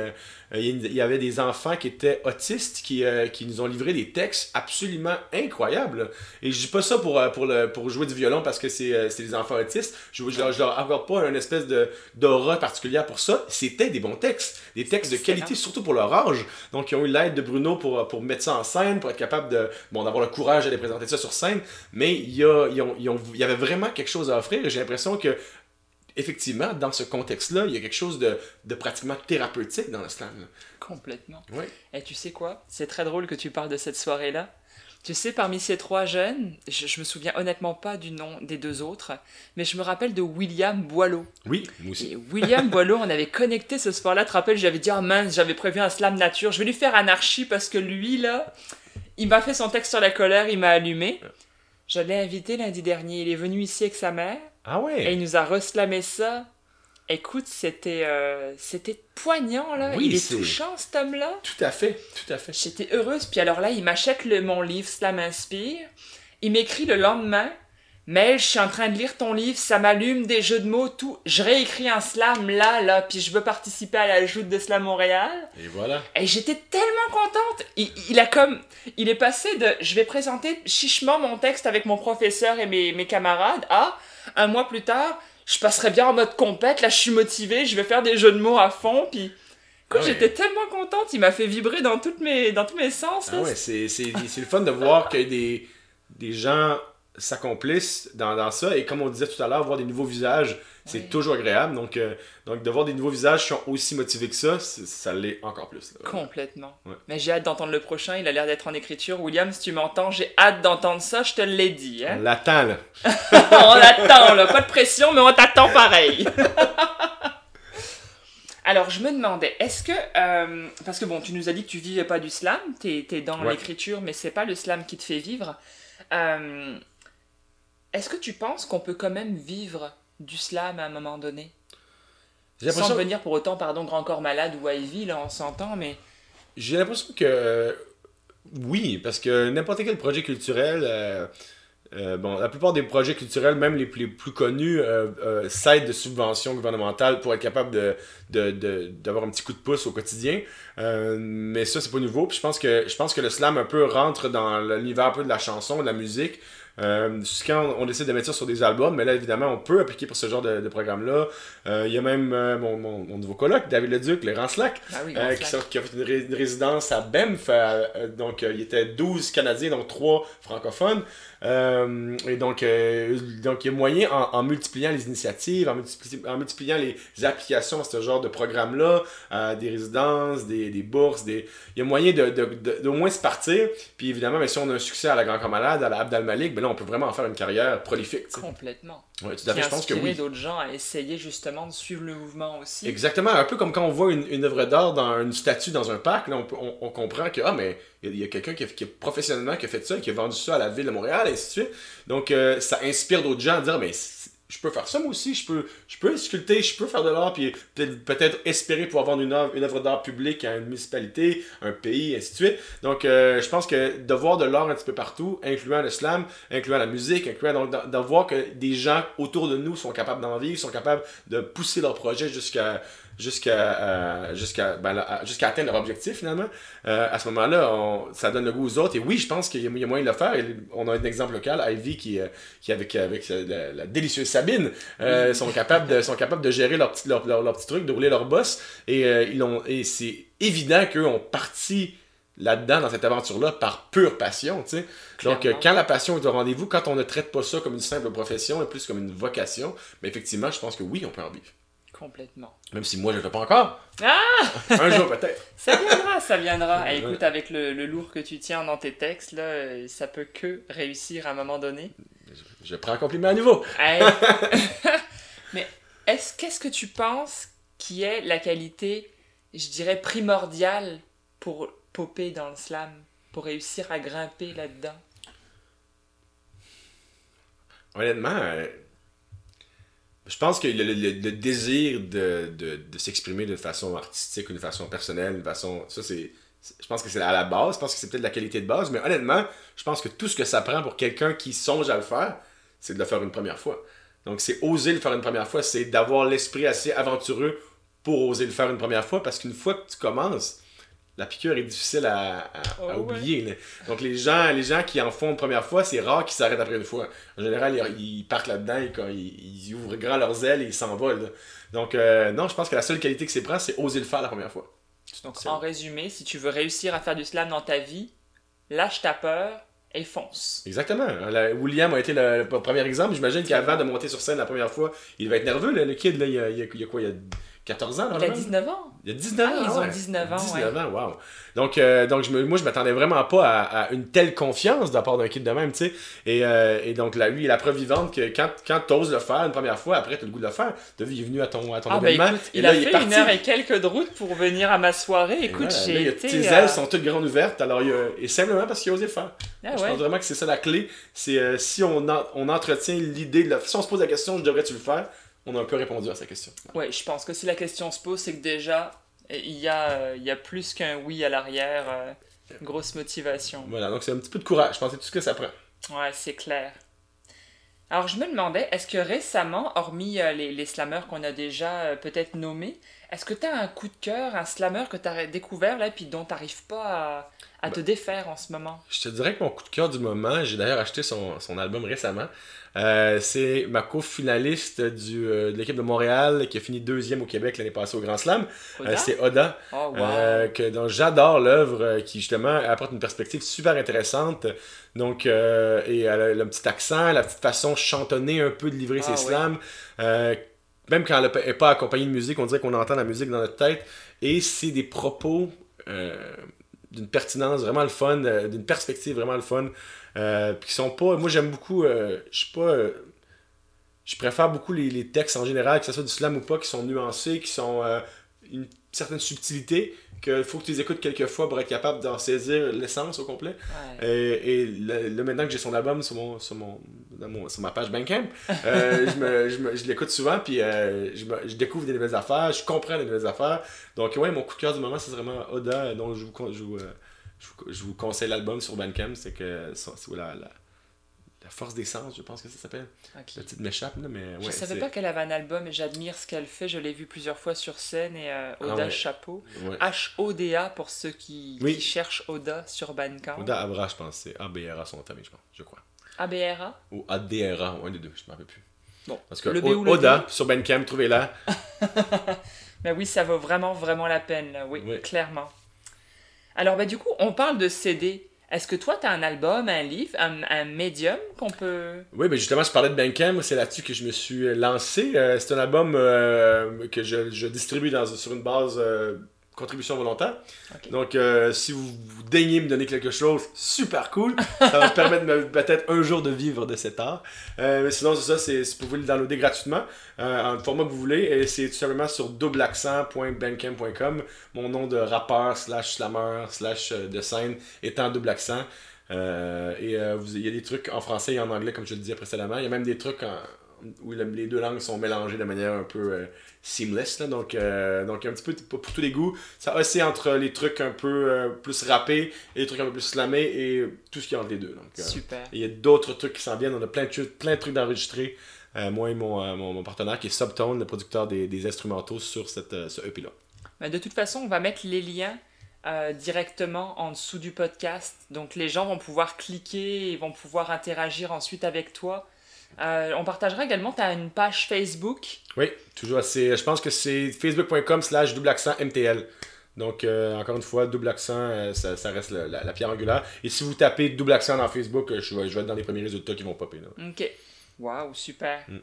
il y avait des enfants qui étaient autistes qui, euh, qui nous ont livré des textes absolument incroyables. Et je dis pas ça pour, euh, pour, le, pour jouer du violon parce que c'est euh, c'est des enfants autistes. Je, je, leur- je leur accorde pas une espèce de d'aura particulière pour ça. C'était des bons textes, des textes de qualité, surtout pour leur âge. Donc, ils ont eu l'aide de Bruno pour, pour mettre ça en scène, pour être capable de bon, d'avoir le courage d'aller présenter ça sur scène. Mais il y, a, ils ont- ils ont- il y avait vraiment quelque chose à offrir. J'ai l'impression que effectivement, dans ce contexte-là, il y a quelque chose de, de pratiquement thérapeutique dans le slam. là. Complètement. Oui. Et tu sais quoi? C'est très drôle que tu parles de cette soirée-là. Tu sais, parmi ces trois jeunes, je, je me souviens honnêtement pas du nom des deux autres, mais je me rappelle de William Boileau. Oui, moi aussi. Et William Boileau, on avait connecté ce soir-là. Tu te rappelles, j'avais dit, oh mince, j'avais prévu un slam nature. Je vais lui faire anarchie parce que lui, là, il m'a fait son texte sur la colère, il m'a allumé. Je l'ai invité lundi dernier. Il est venu ici avec sa mère Ah et ouais? il nous a reslamé ça. Écoute, c'était euh, c'était poignant, là. Oui, il est touchant, cet homme-là. Tout à fait, tout à fait. J'étais heureuse. Puis alors là, il m'achète le- mon livre Slam Inspire. Il m'écrit le lendemain. Mais je suis en train de lire ton livre, ça m'allume des jeux de mots, tout. Je réécris un slam là, là, puis je veux participer à la joute de Slam Montréal. Et voilà. Et j'étais tellement contente. Il, il a comme, il est passé de, je vais présenter chichement mon texte avec mon professeur et mes, mes camarades, à un mois plus tard, je passerais bien en mode compète, là je suis motivée, je vais faire des jeux de mots à fond, puis Ah ouais. j'étais tellement contente, il m'a fait vibrer dans, toutes mes, dans tous mes sens. Ah ouais, c'est le fun de voir que des, des gens s'accomplissent dans, dans ça. Et comme on disait tout à l'heure, voir des nouveaux visages, c'est toujours agréable. Donc, euh, donc, de voir des nouveaux visages qui sont aussi motivés que ça, ça l'est encore plus. là. Complètement. Ouais. Mais j'ai hâte d'entendre le prochain, il a l'air d'être en écriture. William, si tu m'entends, j'ai hâte d'entendre ça, je te l'ai dit. On Hein? l'attend, là. on attend, là, pas de pression, mais on t'attend pareil. Alors, je me demandais, est-ce que. euh, parce que bon, tu nous as dit que tu vivais pas du slam, t'es es dans Ouais. l'écriture, mais c'est pas le slam qui te fait vivre. Euh, est-ce que tu penses qu'on peut quand même vivre du slam à un moment donné? J'ai Sans devenir pour autant, pardon, Grand Corps Malade ou Ivy, là, on s'entend, mais. J'ai l'impression que euh, oui, parce que n'importe quel projet culturel, euh, euh, bon, la plupart des projets culturels, même les, plus- les plus connus, euh, euh, s'aident de subventions gouvernementales pour être capable de, de, de- d'avoir un petit coup de pouce au quotidien. Mais ça, c'est pas nouveau. Puis je pense que je pense que le slam un peu rentre dans l'univers un peu de la chanson, de la musique. Euh, quand on décide de mettre ça sur des albums, mais là, évidemment, on peut appliquer pour ce genre de, de programme-là. Euh, Il y a même euh, mon, mon, mon nouveau coloc, David Leduc, les Slack, Ah oui, euh, qui, qui a fait une, ré- une résidence à Banff. euh, euh, donc, euh, il était 12 Canadiens, donc 3 francophones. Euh, et donc, euh, donc, il y a moyen, en, en multipliant les initiatives, en, multipli- en multipliant les applications à ce genre de programme-là, euh, des résidences, des, des bourses, des... il y a moyen de, de, de- d'au moins se partir. Puis évidemment, mais si on a un succès à la Grand Corps Malade, à la Abdal Malik, ben là, on peut vraiment en faire une carrière prolifique. tu sais. Complètement. Ouais, tout à fait, je pense que oui. d'autres gens à essayer justement de suivre le mouvement aussi. Exactement, un peu comme quand on voit une, une œuvre d'art dans une statue dans un parc, là, on, on, on comprend que ah, mais il y a, a quelqu'un qui, qui professionnellement qui a fait ça, qui a vendu ça à la ville de Montréal, Donc euh, ça inspire d'autres gens à dire mais je peux faire ça moi aussi, je peux, je peux sculpter, je peux faire de l'art, puis peut-être espérer pouvoir vendre une œuvre, d'art publique à une municipalité, un pays, ainsi de suite. Donc euh, je pense que de voir de l'art un petit peu partout, incluant le slam, incluant la musique, incluant donc de, voir que des gens autour de nous sont capables d'en vivre, sont capables de pousser leur projet jusqu'à jusqu'à euh, jusqu'à ben, atteindre leur objectif finalement. Euh, à ce moment-là, ça donne le goût aux autres. Et oui, je pense qu'il y, a moyen de le faire. Et on a un exemple local, Ivy, qui, euh, qui avec, avec la, la délicieuse Sabine, euh, sont, capables de, sont capables de gérer leur petit, leur, leur, leur petit truc, de rouler leur boss. Et, euh, ils ont, et c'est évident qu'eux ont parti là-dedans, dans cette aventure-là, par pure passion. Donc, euh, quand la passion est au rendez-vous, quand on ne traite pas ça comme une simple profession, mais plus comme une vocation, mais effectivement, je pense que oui, on peut en vivre. Complètement. Même si moi, je ne le fais pas encore. Ah Un jour, peut-être. Ça viendra, ça viendra. Ouais. Et écoute, avec le, le lourd que tu tiens dans tes textes, là, euh, ça peut que réussir à un moment donné. Je prends un compliment à nouveau. Hey. Mais est-ce qu'est-ce que tu penses qui est la qualité, je dirais, primordiale pour popper dans le slam, pour réussir à grimper là-dedans? Honnêtement, euh, je pense que le, désir de, s'exprimer d'une façon artistique, d'une façon personnelle, d'une façon. Ça, Je pense que c'est à la base, je pense que c'est peut-être la qualité de base, mais honnêtement, je pense que tout ce que ça prend pour quelqu'un qui songe à le faire, c'est de le faire une première fois. Donc, c'est oser le faire une première fois, c'est d'avoir l'esprit assez aventureux pour oser le faire une première fois, parce qu'une fois que tu commences, la piqûre est difficile à, Oh, oublier. Donc, les gens, les gens qui en font une première fois, c'est rare qu'ils s'arrêtent après une fois. En général, ils, ils partent là-dedans, ils, ils ouvrent grand leurs ailes et ils s'envolent. Donc, euh, non, je pense que la seule qualité que c'est prend, c'est oser le faire la première fois. Donc, C'est- en résumé, si tu veux réussir à faire du slam dans ta vie, lâche ta peur et fonce. Exactement. La- William a été le, le premier exemple. J'imagine qu'avant de monter sur scène la première fois, il devait être nerveux, là, le kid. Là, il, y a, il y a- il y a quoi? Il y a 14 ans Il a normalement? 19 ans. Il y a 19 Ah, ans. ils ont ouais. 19 ans, 19 ans, wow. Donc, euh, donc je me- moi, je m'attendais vraiment pas à, à une telle confiance de la part d'un kid de même, tu sais. Et, euh, et donc, là, lui, la preuve vivante que quand, quand tu oses le faire une première fois, après, tu as le goût de le faire. Tu vu, il est venu à ton, à ton Ah, bah événement. écoute, et il là, a est fait parti. une heure et quelques de route pour venir à ma soirée. Écoute, j'ai été. Tes euh, ailes sont toutes grandes ouvertes, alors il et simplement parce qu'il a osé le faire. ah Je ouais. pense vraiment que c'est ça la clé. C'est euh, si on, en- on entretient l'idée, de le- si on se pose la question, je devrais-tu le faire, on a un peu répondu à sa question. Ouais, je pense que si la question se pose, c'est que déjà, il y a, euh, il y a plus qu'un oui à l'arrière. euh, grosse motivation. Voilà, donc c'est un petit peu de courage. Je pense que c'est tout ce que ça prend. Ouais, c'est clair. Alors, je me demandais, est-ce que récemment, hormis euh, les, les slammers qu'on a déjà euh, peut-être nommés, Est-ce que tu as un coup de cœur, un slammer que tu as découvert là, puis dont tu n'arrives pas à, à te défaire en ce moment? Je te dirais que mon coup de cœur du moment, j'ai d'ailleurs acheté son, son album récemment. Euh, c'est ma co-finaliste du, euh, de l'équipe de Montréal qui a fini deuxième au Québec l'année passée au Grand Slam. Euh, c'est Oda. Oh, wow. Que, dont j'adore l'œuvre qui justement apporte une perspective super intéressante. Donc, et elle a le petit accent, la petite façon chantonnée un peu de livrer Ah, ses slams. Même quand elle n'est pas accompagnée de musique, on dirait qu'on entend la musique dans notre tête. Et c'est des propos d'une pertinence vraiment le fun, d'une perspective vraiment le fun. Euh, puis qui sont pas. Moi j'aime beaucoup. euh, je suis pas. euh, je préfère beaucoup les, les textes en général, que ce soit du slam ou pas, qui sont nuancés, qui sont une certaine subtilité, qu'il faut que tu les écoutes quelques fois pour être capable d'en saisir l'essence au complet. Ouais. Et, et là, maintenant que j'ai son album sur, mon, sur, mon, dans mon- sur ma page Bandcamp, euh, je, me, je, me- je l'écoute souvent, puis euh, je, me- je découvre des nouvelles affaires, je comprends des nouvelles affaires. Donc, ouais, mon coup de cœur du moment, c'est vraiment Oda, dont je vous, con- je vous, euh, je vous, je vous conseille l'album sur Bandcamp. C'est que c'est la, la, la force des sens, je pense que ça s'appelle. Ok. La petite m'échappe, mais ouais. je savais pas qu'elle avait un album et j'admire ce qu'elle fait. Je l'ai vu plusieurs fois sur scène et euh, Oda Ah ouais. Chapeau. Ouais. H-O-D-A pour ceux qui, Oui. qui cherchent Oda sur Bandcamp. Oda Abra, je pense, c'est ABRA son famille, je pense, je crois. A-B-R-A. Ou ADRA, ou un des deux, je m'en rappelle plus. Bon, Parce que le B O- ou le Oda, sur Bandcamp, trouvez-la. Mais oui, ça vaut vraiment, vraiment la peine, là. Oui, Oui. clairement. Alors, bah, du coup, on parle de CD. Est-ce que toi, tu as un album, un livre, un, médium qu'on peut... Oui, ben justement, je parlais de Bandcamp, c'est là-dessus que je me suis lancé. Euh, c'est un album euh, que je, je distribue dans, sur une base euh, contribution volontaire. Donc, euh, si vous, daignez me donner quelque chose, super cool. Ça va me permettre peut-être un jour de vivre de cet art. Euh, mais sinon, c'est ça, c'est, c'est- vous pouvez le downloader gratuitement, euh, en format que vous voulez. Et c'est tout simplement sur doubleaccent.bandcamp.com. Mon nom de rappeur, slash slammer, slash de scène étant double accent. Et il y a des trucs en français et en anglais, comme je le disais précédemment. Il y a même des trucs en- où le- les deux langues sont mélangées de manière un peu euh, seamless. là. donc, euh, donc, un petit peu pour, pour tous les goûts. Ça oscille entre les trucs un peu euh, plus rappés et les trucs un peu plus slamés et tout ce qui est entre les deux. Donc, Super. il y a d'autres trucs qui s'en viennent. On a plein de, plein de trucs d'enregistrer. Moi et mon, mon, mon partenaire qui est Subtone, le producteur des, des instrumentaux sur cette, ce EP-là. Mais de toute façon, on va mettre les liens euh, directement en dessous du podcast. Donc les gens vont pouvoir cliquer et vont pouvoir interagir ensuite avec toi. Euh, on partagera également, tu as une page Facebook. Oui, toujours assez. Je pense que c'est facebook.com slash double accent MTL. Donc, euh, encore une fois, double accent, euh, ça, ça reste la, la- la pierre angulaire. Et si vous tapez double accent dans Facebook, je vais, je vais être dans les premiers résultats qui vont popper. Là. Ok. Waouh, super. Mm.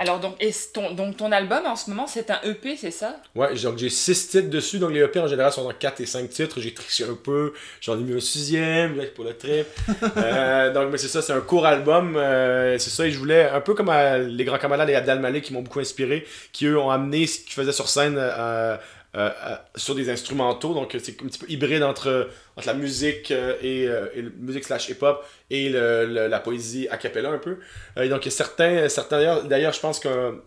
Alors, donc, et ton, donc, ton album en ce moment, c'est un EP, c'est ça? Ouais, donc j'ai 6 titres dessus. Donc les EP en général sont dans 4 et 5 titres. J'ai triché un peu. J'en ai mis un sixième là, pour le trip. Euh, donc, mais c'est ça, c'est un court album. euh, c'est ça, et je voulais, un peu comme euh, les grands camarades et Abdel Malek qui m'ont beaucoup inspiré, qui eux ont amené ce qu'ils faisaient sur scène euh, euh, euh, sur des instrumentaux. Donc c'est un petit peu hybride entre, entre la musique euh, et, euh, et musique slash hip-hop et le- la poésie a cappella un peu. Euh, et donc certains, certains d'ailleurs, je pense que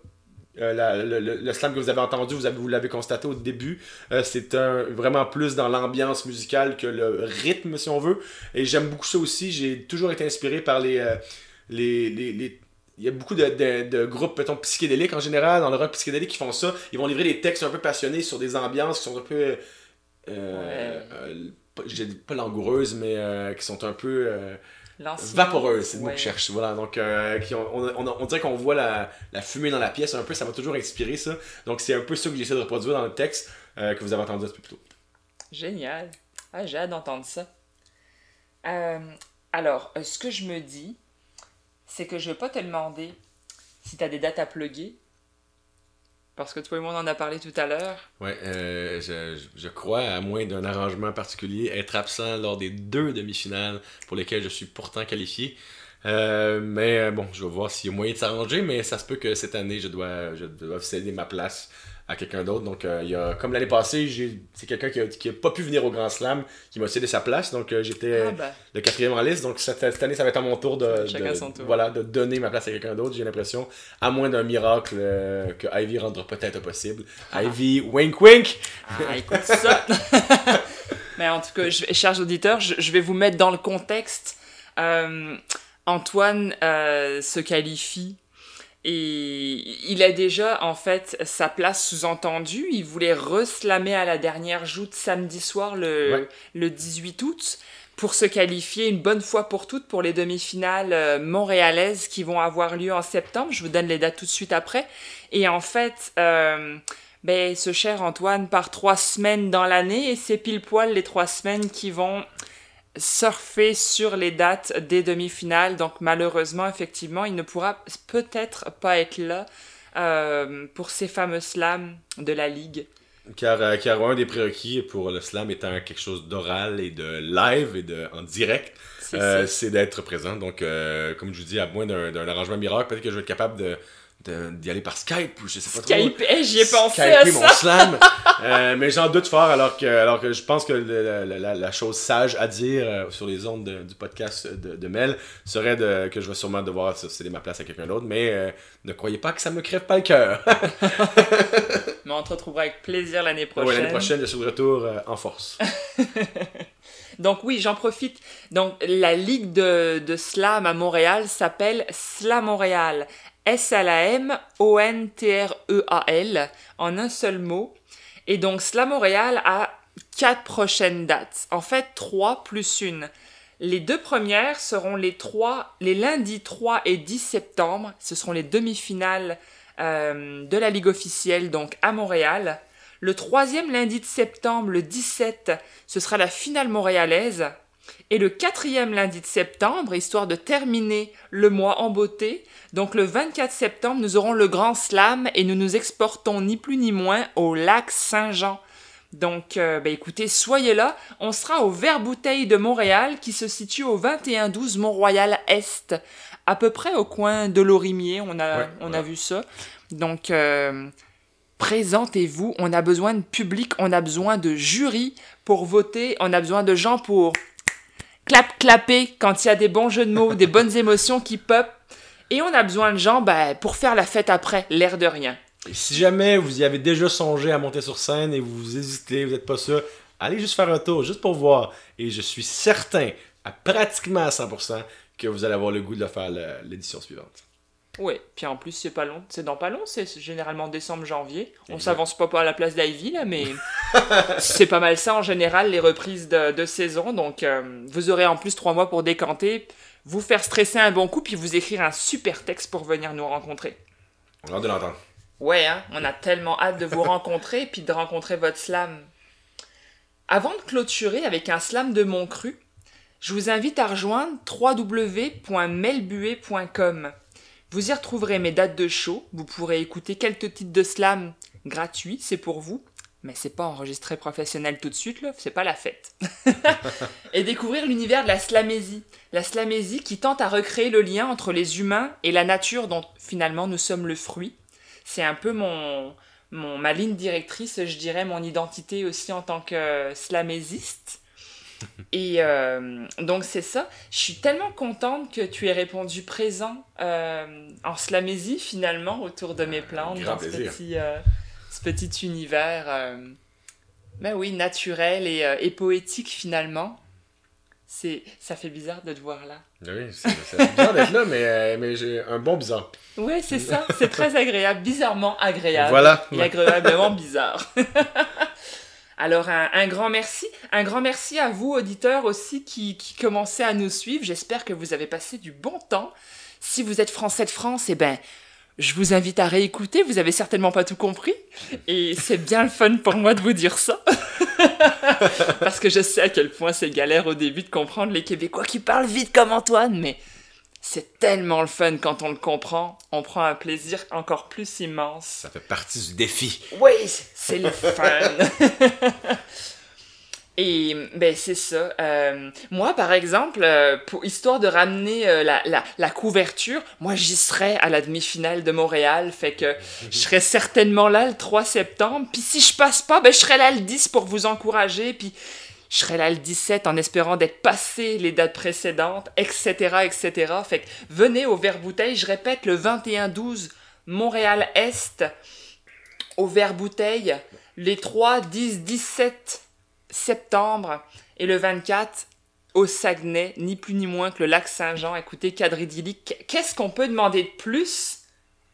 euh, le, slam que vous avez entendu, vous, avez- vous l'avez constaté au début, euh, c'est un, vraiment plus dans l'ambiance musicale que le rythme, si on veut. Et j'aime beaucoup ça aussi. J'ai toujours été inspiré par les. euh, les, les- les- il y a beaucoup de, de- de groupes, mettons, psychédéliques en général, dans le rock psychédélique, qui font ça. Ils vont livrer des textes un peu passionnés sur des ambiances qui sont un peu. euh, Ouais. euh, pas, langoureuses, mais euh, qui sont un peu. euh, L'ancien- Vaporeuse, c'est le mot que je cherche. Voilà, donc euh, qui ont- on, on, on dirait qu'on voit la, la fumée dans la pièce un peu, ça m'a toujours inspiré ça. Donc c'est un peu ça que j'essaie de reproduire dans le texte que vous avez entendu un peu plus tôt. Génial. Ah, j'ai hâte d'entendre ça. Alors, ce que je me dis, c'est que je vais pas te demander si tu as des dates à plugger. Parce que toi et moi, on en a parlé tout à l'heure. Ouais, euh, je, je- je crois, à moins d'un arrangement particulier, être absent lors des deux demi-finales pour lesquelles je suis pourtant qualifié. Euh, mais euh, bon, je vais voir s'il y a moyen de s'arranger, mais ça se peut que cette année, je dois, je dois céder ma place à quelqu'un d'autre. Donc, euh, il y a, comme l'année passée, j'ai- c'est quelqu'un qui a, qui a pas pu venir au Grand Slam qui m'a cédé sa place. Donc, euh, j'étais Ah, ben, le quatrième en liste. Donc, cette, cette année, ça va être à mon tour de, Chacun de- son tour. Voilà, de donner ma place à quelqu'un d'autre. J'ai l'impression, à moins d'un miracle euh, que Ivy rendra peut-être possible. Ah. Ivy, wink wink! ah, écoute ça. Mais en tout cas, je, chers auditeurs, je, je vais vous mettre dans le contexte. Antoine se qualifie Et il a déjà, en fait, sa place sous-entendue. Il voulait reslammer à la dernière joute samedi soir, le, Ouais. le 18 août, pour se qualifier une bonne fois pour toutes pour les demi-finales euh, montréalaises qui vont avoir lieu en septembre. Je vous donne les dates tout de suite après. Et en fait, euh, ben, ce cher Antoine part trois semaines dans l'année et c'est pile poil les trois semaines qui vont surfer sur les dates des demi-finales. Donc malheureusement, effectivement, il ne pourra peut-être pas être là euh, pour ces fameux slams de la Ligue. Car, euh, car un des prérequis pour le slam étant quelque chose d'oral et de live et de, en direct, C'est euh, d'être présent. Donc, comme je vous dis, à moins d'un arrangement miracle, peut-être que je vais être capable de- d'y aller par Skype ou je sais pas trop. Skype, eh, j'y ai pensé à Skyper mon ça. slam. Euh, mais j'en doute fort alors que, alors que je pense que la, la- la chose sage à dire euh, sur les ondes de- du podcast de, de Mel serait de, que je vais sûrement devoir céder ma place à quelqu'un d'autre. Mais euh, ne croyez pas que ça me crève pas le cœur. Mais on te retrouvera avec plaisir l'année prochaine. Ouais, L'année prochaine, je suis de retour euh, en force. Donc oui, j'en profite. Donc la ligue de, de slam à Montréal s'appelle Slam Montréal. S-L-A-M-O-N-T-R-E-A-L en un seul mot. Et donc Slam Montréal a quatre prochaines dates. En fait, trois plus une. Les deux premières seront les, trois, les lundis 3 et 10 septembre. Ce seront les demi-finales euh, de la Ligue officielle, donc à Montréal. Le troisième lundi de septembre, le 17, ce sera la finale montréalaise. Et le quatrième lundi de septembre, histoire de terminer le mois en beauté, donc le 24 septembre, nous aurons le Grand Slam et nous nous exportons ni plus ni moins au lac Saint-Jean. Donc, euh, ben écoutez, soyez là. On sera au Vert Bouteille de Montréal qui se situe au 2112 Mont-Royal Est, à peu près au coin de Lorimier. On a, Ouais, on ouais. a vu ça. Donc, euh, présentez-vous. On a besoin de public, on a besoin de jury pour voter, on a besoin de gens pour clap clapper quand il y a des bons jeux de mots, des bonnes émotions qui pop. Et on a besoin de gens ben, pour faire la fête après, l'air de rien. Et si jamais vous y avez déjà songé à monter sur scène et vous hésitez, vous n'êtes pas sûr, allez juste faire un tour, juste pour voir. Et je suis certain, à pratiquement à 100%, que vous allez avoir le goût de faire le- l'édition suivante. Oui, puis en plus, c'est pas long. C'est dans pas long, c'est généralement décembre, janvier. On s'avance pas à la place d'Ivy, là, mais c'est pas mal ça en général, les reprises de, de saison. Donc, euh, vous aurez en plus trois mois pour décanter, vous faire stresser un bon coup, puis vous écrire un super texte pour venir nous rencontrer. On a hâte de l'entendre. Ouais, hein, on a tellement hâte de vous rencontrer, puis de rencontrer votre slam. Avant de clôturer avec un slam de Montcru, je vous invite à rejoindre www.melbuet.com. Vous y retrouverez mes dates de show, vous pourrez écouter quelques titres de slam gratuits, c'est pour vous, mais c'est pas enregistré professionnel tout de suite, là, c'est pas la fête. et découvrir l'univers de la slamésie. La slamésie qui tente à recréer le lien entre les humains et la nature dont finalement nous sommes le fruit. C'est un peu mon, mon, ma ligne directrice, je dirais, mon identité aussi en tant que slamésiste. Et euh, donc c'est ça. Je suis tellement contente que tu aies répondu présent euh, en slamésie finalement autour de mes plantes Grand dans ce plaisir. petit, euh, ce petit univers. ben oui, naturel et, et poétique finalement. C'est, ça fait bizarre de te voir là. Oui, c'est c'est bizarre d'être là, mais, mais j'ai un bon bizarre. Ouais, c'est ça. C'est très agréable, bizarrement agréable. Voilà. Et agréablement bizarre. Alors, un, grand merci. Un grand merci à vous, auditeurs, aussi, qui, qui commencez à nous suivre. J'espère que vous avez passé du bon temps. Si vous êtes français de France, eh ben, je vous invite à réécouter. Vous avez certainement pas tout compris. Et c'est bien le fun pour moi de vous dire ça. Parce que je sais à quel point c'est galère au début de comprendre les Québécois qui parlent vite comme Antoine, mais c'est tellement le fun quand on le comprend. On prend un plaisir encore plus immense. Ça fait partie du défi. Oui, c'est le fun. Et ben c'est ça. Euh, moi, par exemple, euh, pour histoire de ramener euh, la, la, la couverture, moi j'y serais à la demi-finale de Montréal, fait que je serais certainement là le 3 septembre. Puis si je passe pas, ben je serais là le 10 pour vous encourager. Puis je serais là le 17 en espérant d'être passé les dates précédentes, etc., etc. Fait que venez au Vert Bouteille, je répète, le 21-12 Montréal-Est au Vert Bouteille, les 3, 10, 17 septembre et le 24 au Saguenay, ni plus ni moins que le lac Saint-Jean. Écoutez, cadre idyllique, qu'est-ce qu'on peut demander de plus?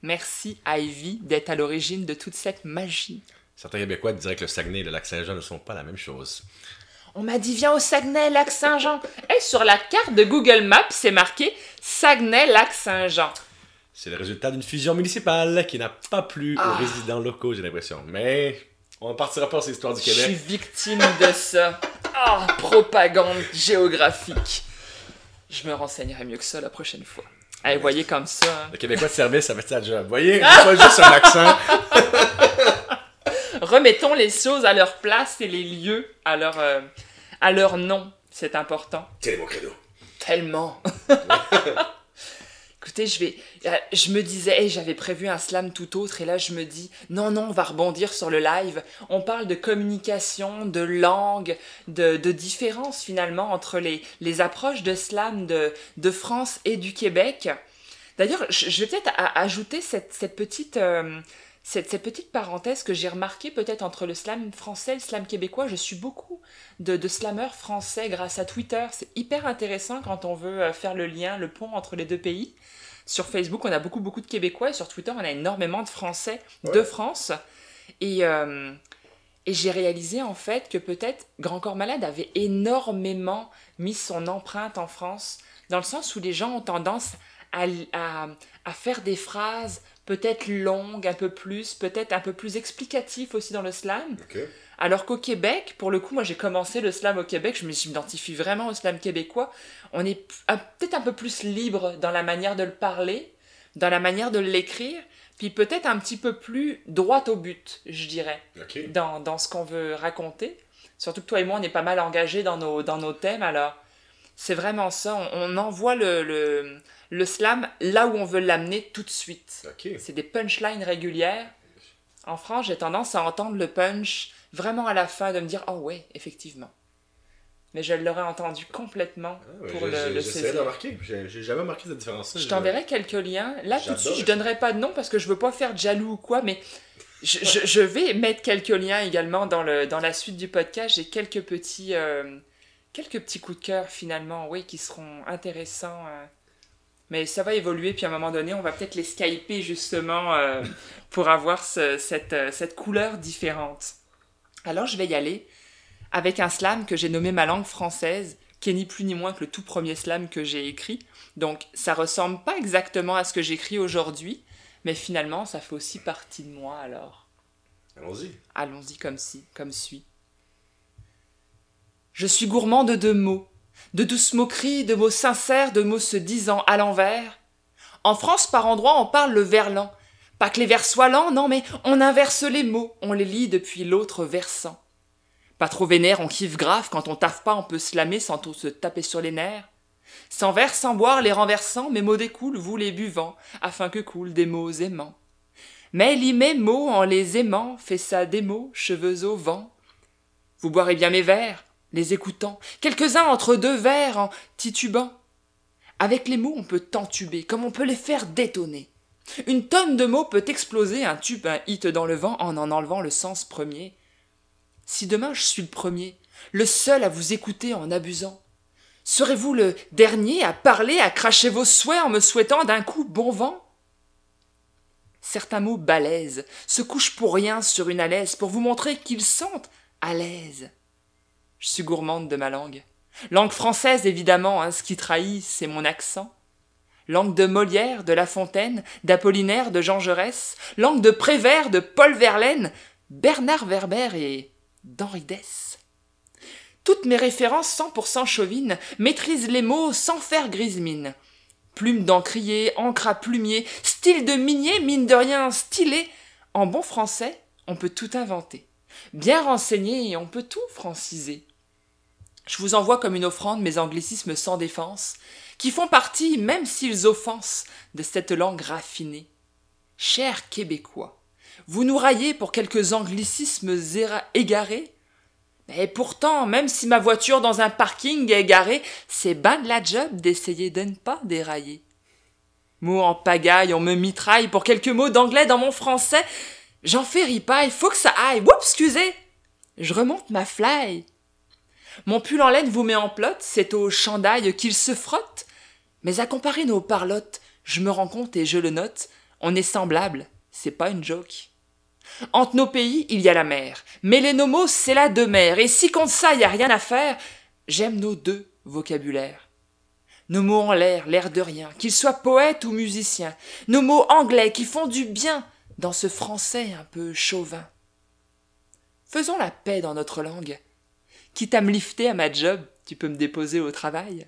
Merci Ivy d'être à l'origine de toute cette magie. Certains Québécois diraient que le Saguenay et le lac Saint-Jean ne sont pas la même chose. On m'a dit viens au Saguenay, lac Saint-Jean. Et sur la carte de Google Maps, c'est marqué Saguenay, lac Saint-Jean. C'est le résultat d'une fusion municipale qui n'a pas plu aux Ah. résidents locaux, j'ai l'impression. Mais on ne partira pas sur l'histoire du Je suis Québec. victime de ça. Ah, propagande géographique. Je me renseignerai mieux que ça la prochaine fois. Allez, voyez comme ça. hein. Le Québécois de service, ça fait ça job. Vous voyez, pas juste un accent. Remettons les choses à leur place et les lieux à leur, euh, à leur nom. C'est important. C'est mon credo? Tellement. Écoutez, je vais. euh, Je me disais, hey, j'avais prévu un slam tout autre, et là je me dis, non, non, on va rebondir sur le live. On parle de communication, de langue, de, de différence finalement entre les, les approches de slam de, de France et du Québec. D'ailleurs, je, vais peut-être ajouter cette, cette petite. euh, cette, cette petite parenthèse que j'ai remarqué peut-être entre le slam français et le slam québécois, je suis beaucoup de, de slammeurs français grâce à Twitter. C'est hyper intéressant quand on veut euh, faire le lien, le pont entre les deux pays. Sur Facebook, on a beaucoup, beaucoup de Québécois et sur Twitter, on a énormément de Français de. France. Et, euh, et j'ai réalisé en fait que peut-être Grand Corps Malade avait énormément mis son empreinte en France, dans le sens où les gens ont tendance à, à, à faire des phrases peut-être longues, un peu plus, peut-être un peu plus explicatives aussi dans le slam. Alors qu'au Québec, pour le coup, moi j'ai commencé le slam au Québec, je m'identifie vraiment au slam québécois. On est peut-être un peu plus libre dans la manière de le parler, dans la manière de l'écrire, puis peut-être un petit peu plus droit au but, je dirais, dans, dans ce qu'on veut raconter. Surtout que toi et moi, on est pas mal engagés dans nos, dans nos thèmes, alors c'est vraiment ça, on, on envoie le, le, le slam là où on veut l'amener tout de suite. C'est des punchlines régulières. En France, j'ai tendance à entendre le punch vraiment à la fin, de me dire Oh, ouais, effectivement. Mais je l'aurais entendu complètement Ah, ouais, pour le, le saisir. de remarquer. J'ai jamais remarqué cette différence-là. Je t'enverrai quelques liens. Là, tout de suite, je ça. donnerai pas de nom parce que je veux pas faire de jaloux ou quoi, mais je, je- je vais mettre quelques liens également dans, le, dans la suite du podcast. J'ai quelques petits, euh, quelques petits coups de cœur finalement, oui, qui seront intéressants. euh. Mais ça va évoluer, puis à un moment donné, on va peut-être les skyper justement euh, pour avoir ce- cette, euh, cette couleur différente. Alors, je vais y aller avec un slam que j'ai nommé ma langue française, qui est ni plus ni moins que le tout premier slam que j'ai écrit. Donc, ça ressemble pas exactement à ce que j'écris aujourd'hui, mais finalement, ça fait aussi partie de moi alors. Allons-y. Allons-y comme si, comme suit. Je suis gourmand de deux mots, de douces moqueries, de mots sincères, de mots se disant à l'envers. En France, par endroits, on parle le verlan. Pas que les vers soient lents, non, mais on inverse les mots, on les lit depuis l'autre versant. Pas trop vénère, on kiffe grave, quand on taffe pas, on peut slammer sans trop se taper sur les nerfs. Sans verre, sans boire, les renversants, mes mots découlent, vous les buvants, afin que coulent des mots aimants. Mais lit mes mots en les aimant, fait ça des mots, cheveux au vent. Vous boirez bien mes vers, les écoutant, quelques-uns entre deux vers en titubant. Avec les mots, on peut t'entuber, comme on peut les faire détonner. Une tonne de mots peut exploser un tube, un hit dans le vent en en enlevant le sens premier. Si demain je suis le premier, le seul à vous écouter en abusant, serez-vous le dernier à parler, à cracher vos souhaits en me souhaitant d'un coup bon vent? Certains mots balèzent, se couchent pour rien sur une alaise pour vous montrer qu'ils sentent à l'aise. Je suis gourmande de ma langue. Langue française, évidemment, hein, ce qui trahit, c'est mon accent. Langue de Molière, de La Fontaine, d'Apollinaire, de Jean Jaurès, langue de Prévert, de Paul Verlaine, Bernard Werber et d'Henri Dess. Toutes mes références 100% chauvines maîtrisent les mots sans faire grise mine. Plume d'encrier, encre à plumier, style de minier, mine de rien stylé. En bon français, on peut tout inventer. Bien renseigné, on peut tout franciser. Je vous envoie comme une offrande mes anglicismes sans défense, qui font partie, même s'ils offensent, de cette langue raffinée. Chers Québécois, vous nous raillez pour quelques anglicismes égarés? Mais pourtant, même si ma voiture dans un parking est garée, c'est ben de la job d'essayer de ne pas dérailler. Mots en pagaille, on me mitraille pour quelques mots d'anglais dans mon français. J'en fais ripaille, faut que ça aille. Oups, excusez. Je remonte ma fly. Mon pull en laine vous met en plot, c'est au chandail qu'il se frotte. Mais à comparer nos parlottes, je me rends compte et je le note, On est semblables, c'est pas une joke. Entre nos pays, il y a la mer, mais les nomos, c'est la demeure, et si contre ça, y a rien à faire, j'aime nos deux vocabulaires. Nos mots en l'air, l'air de rien, qu'ils soient poètes ou musiciens, nos mots anglais qui font du bien dans ce français un peu chauvin. Faisons la paix dans notre langue. Quitte à me lifter à ma job, tu peux me déposer au travail.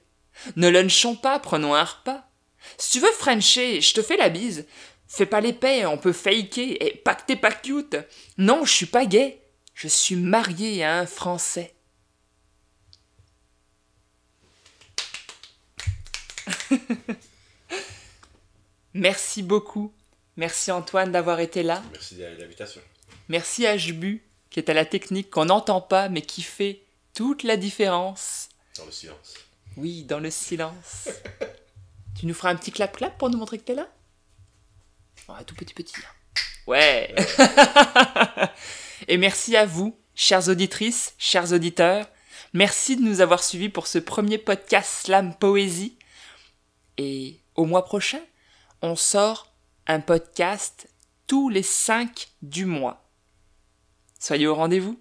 Ne lunchons pas, prenons un repas. Si tu veux Frencher, je te fais la bise. Fais pas l'épée, on peut faker, et t'es pas cute. Non, je suis pas gay, je suis marié à un Français. Merci beaucoup. Merci Antoine d'avoir été là. Merci de l'invitation. Merci à Jbu, qui est à la technique qu'on n'entend pas, mais qui fait toute la différence. Dans le silence. Oui, dans le silence. tu nous feras un petit clap-clap pour nous montrer que t'es là? Oh, Tout petit petit. hein. Ouais. Et merci à vous, chères auditrices, chers auditeurs. Merci de nous avoir suivis pour ce premier podcast Slam Poésie. Et au mois prochain, on sort un podcast tous les 5 du mois. Soyez au rendez-vous.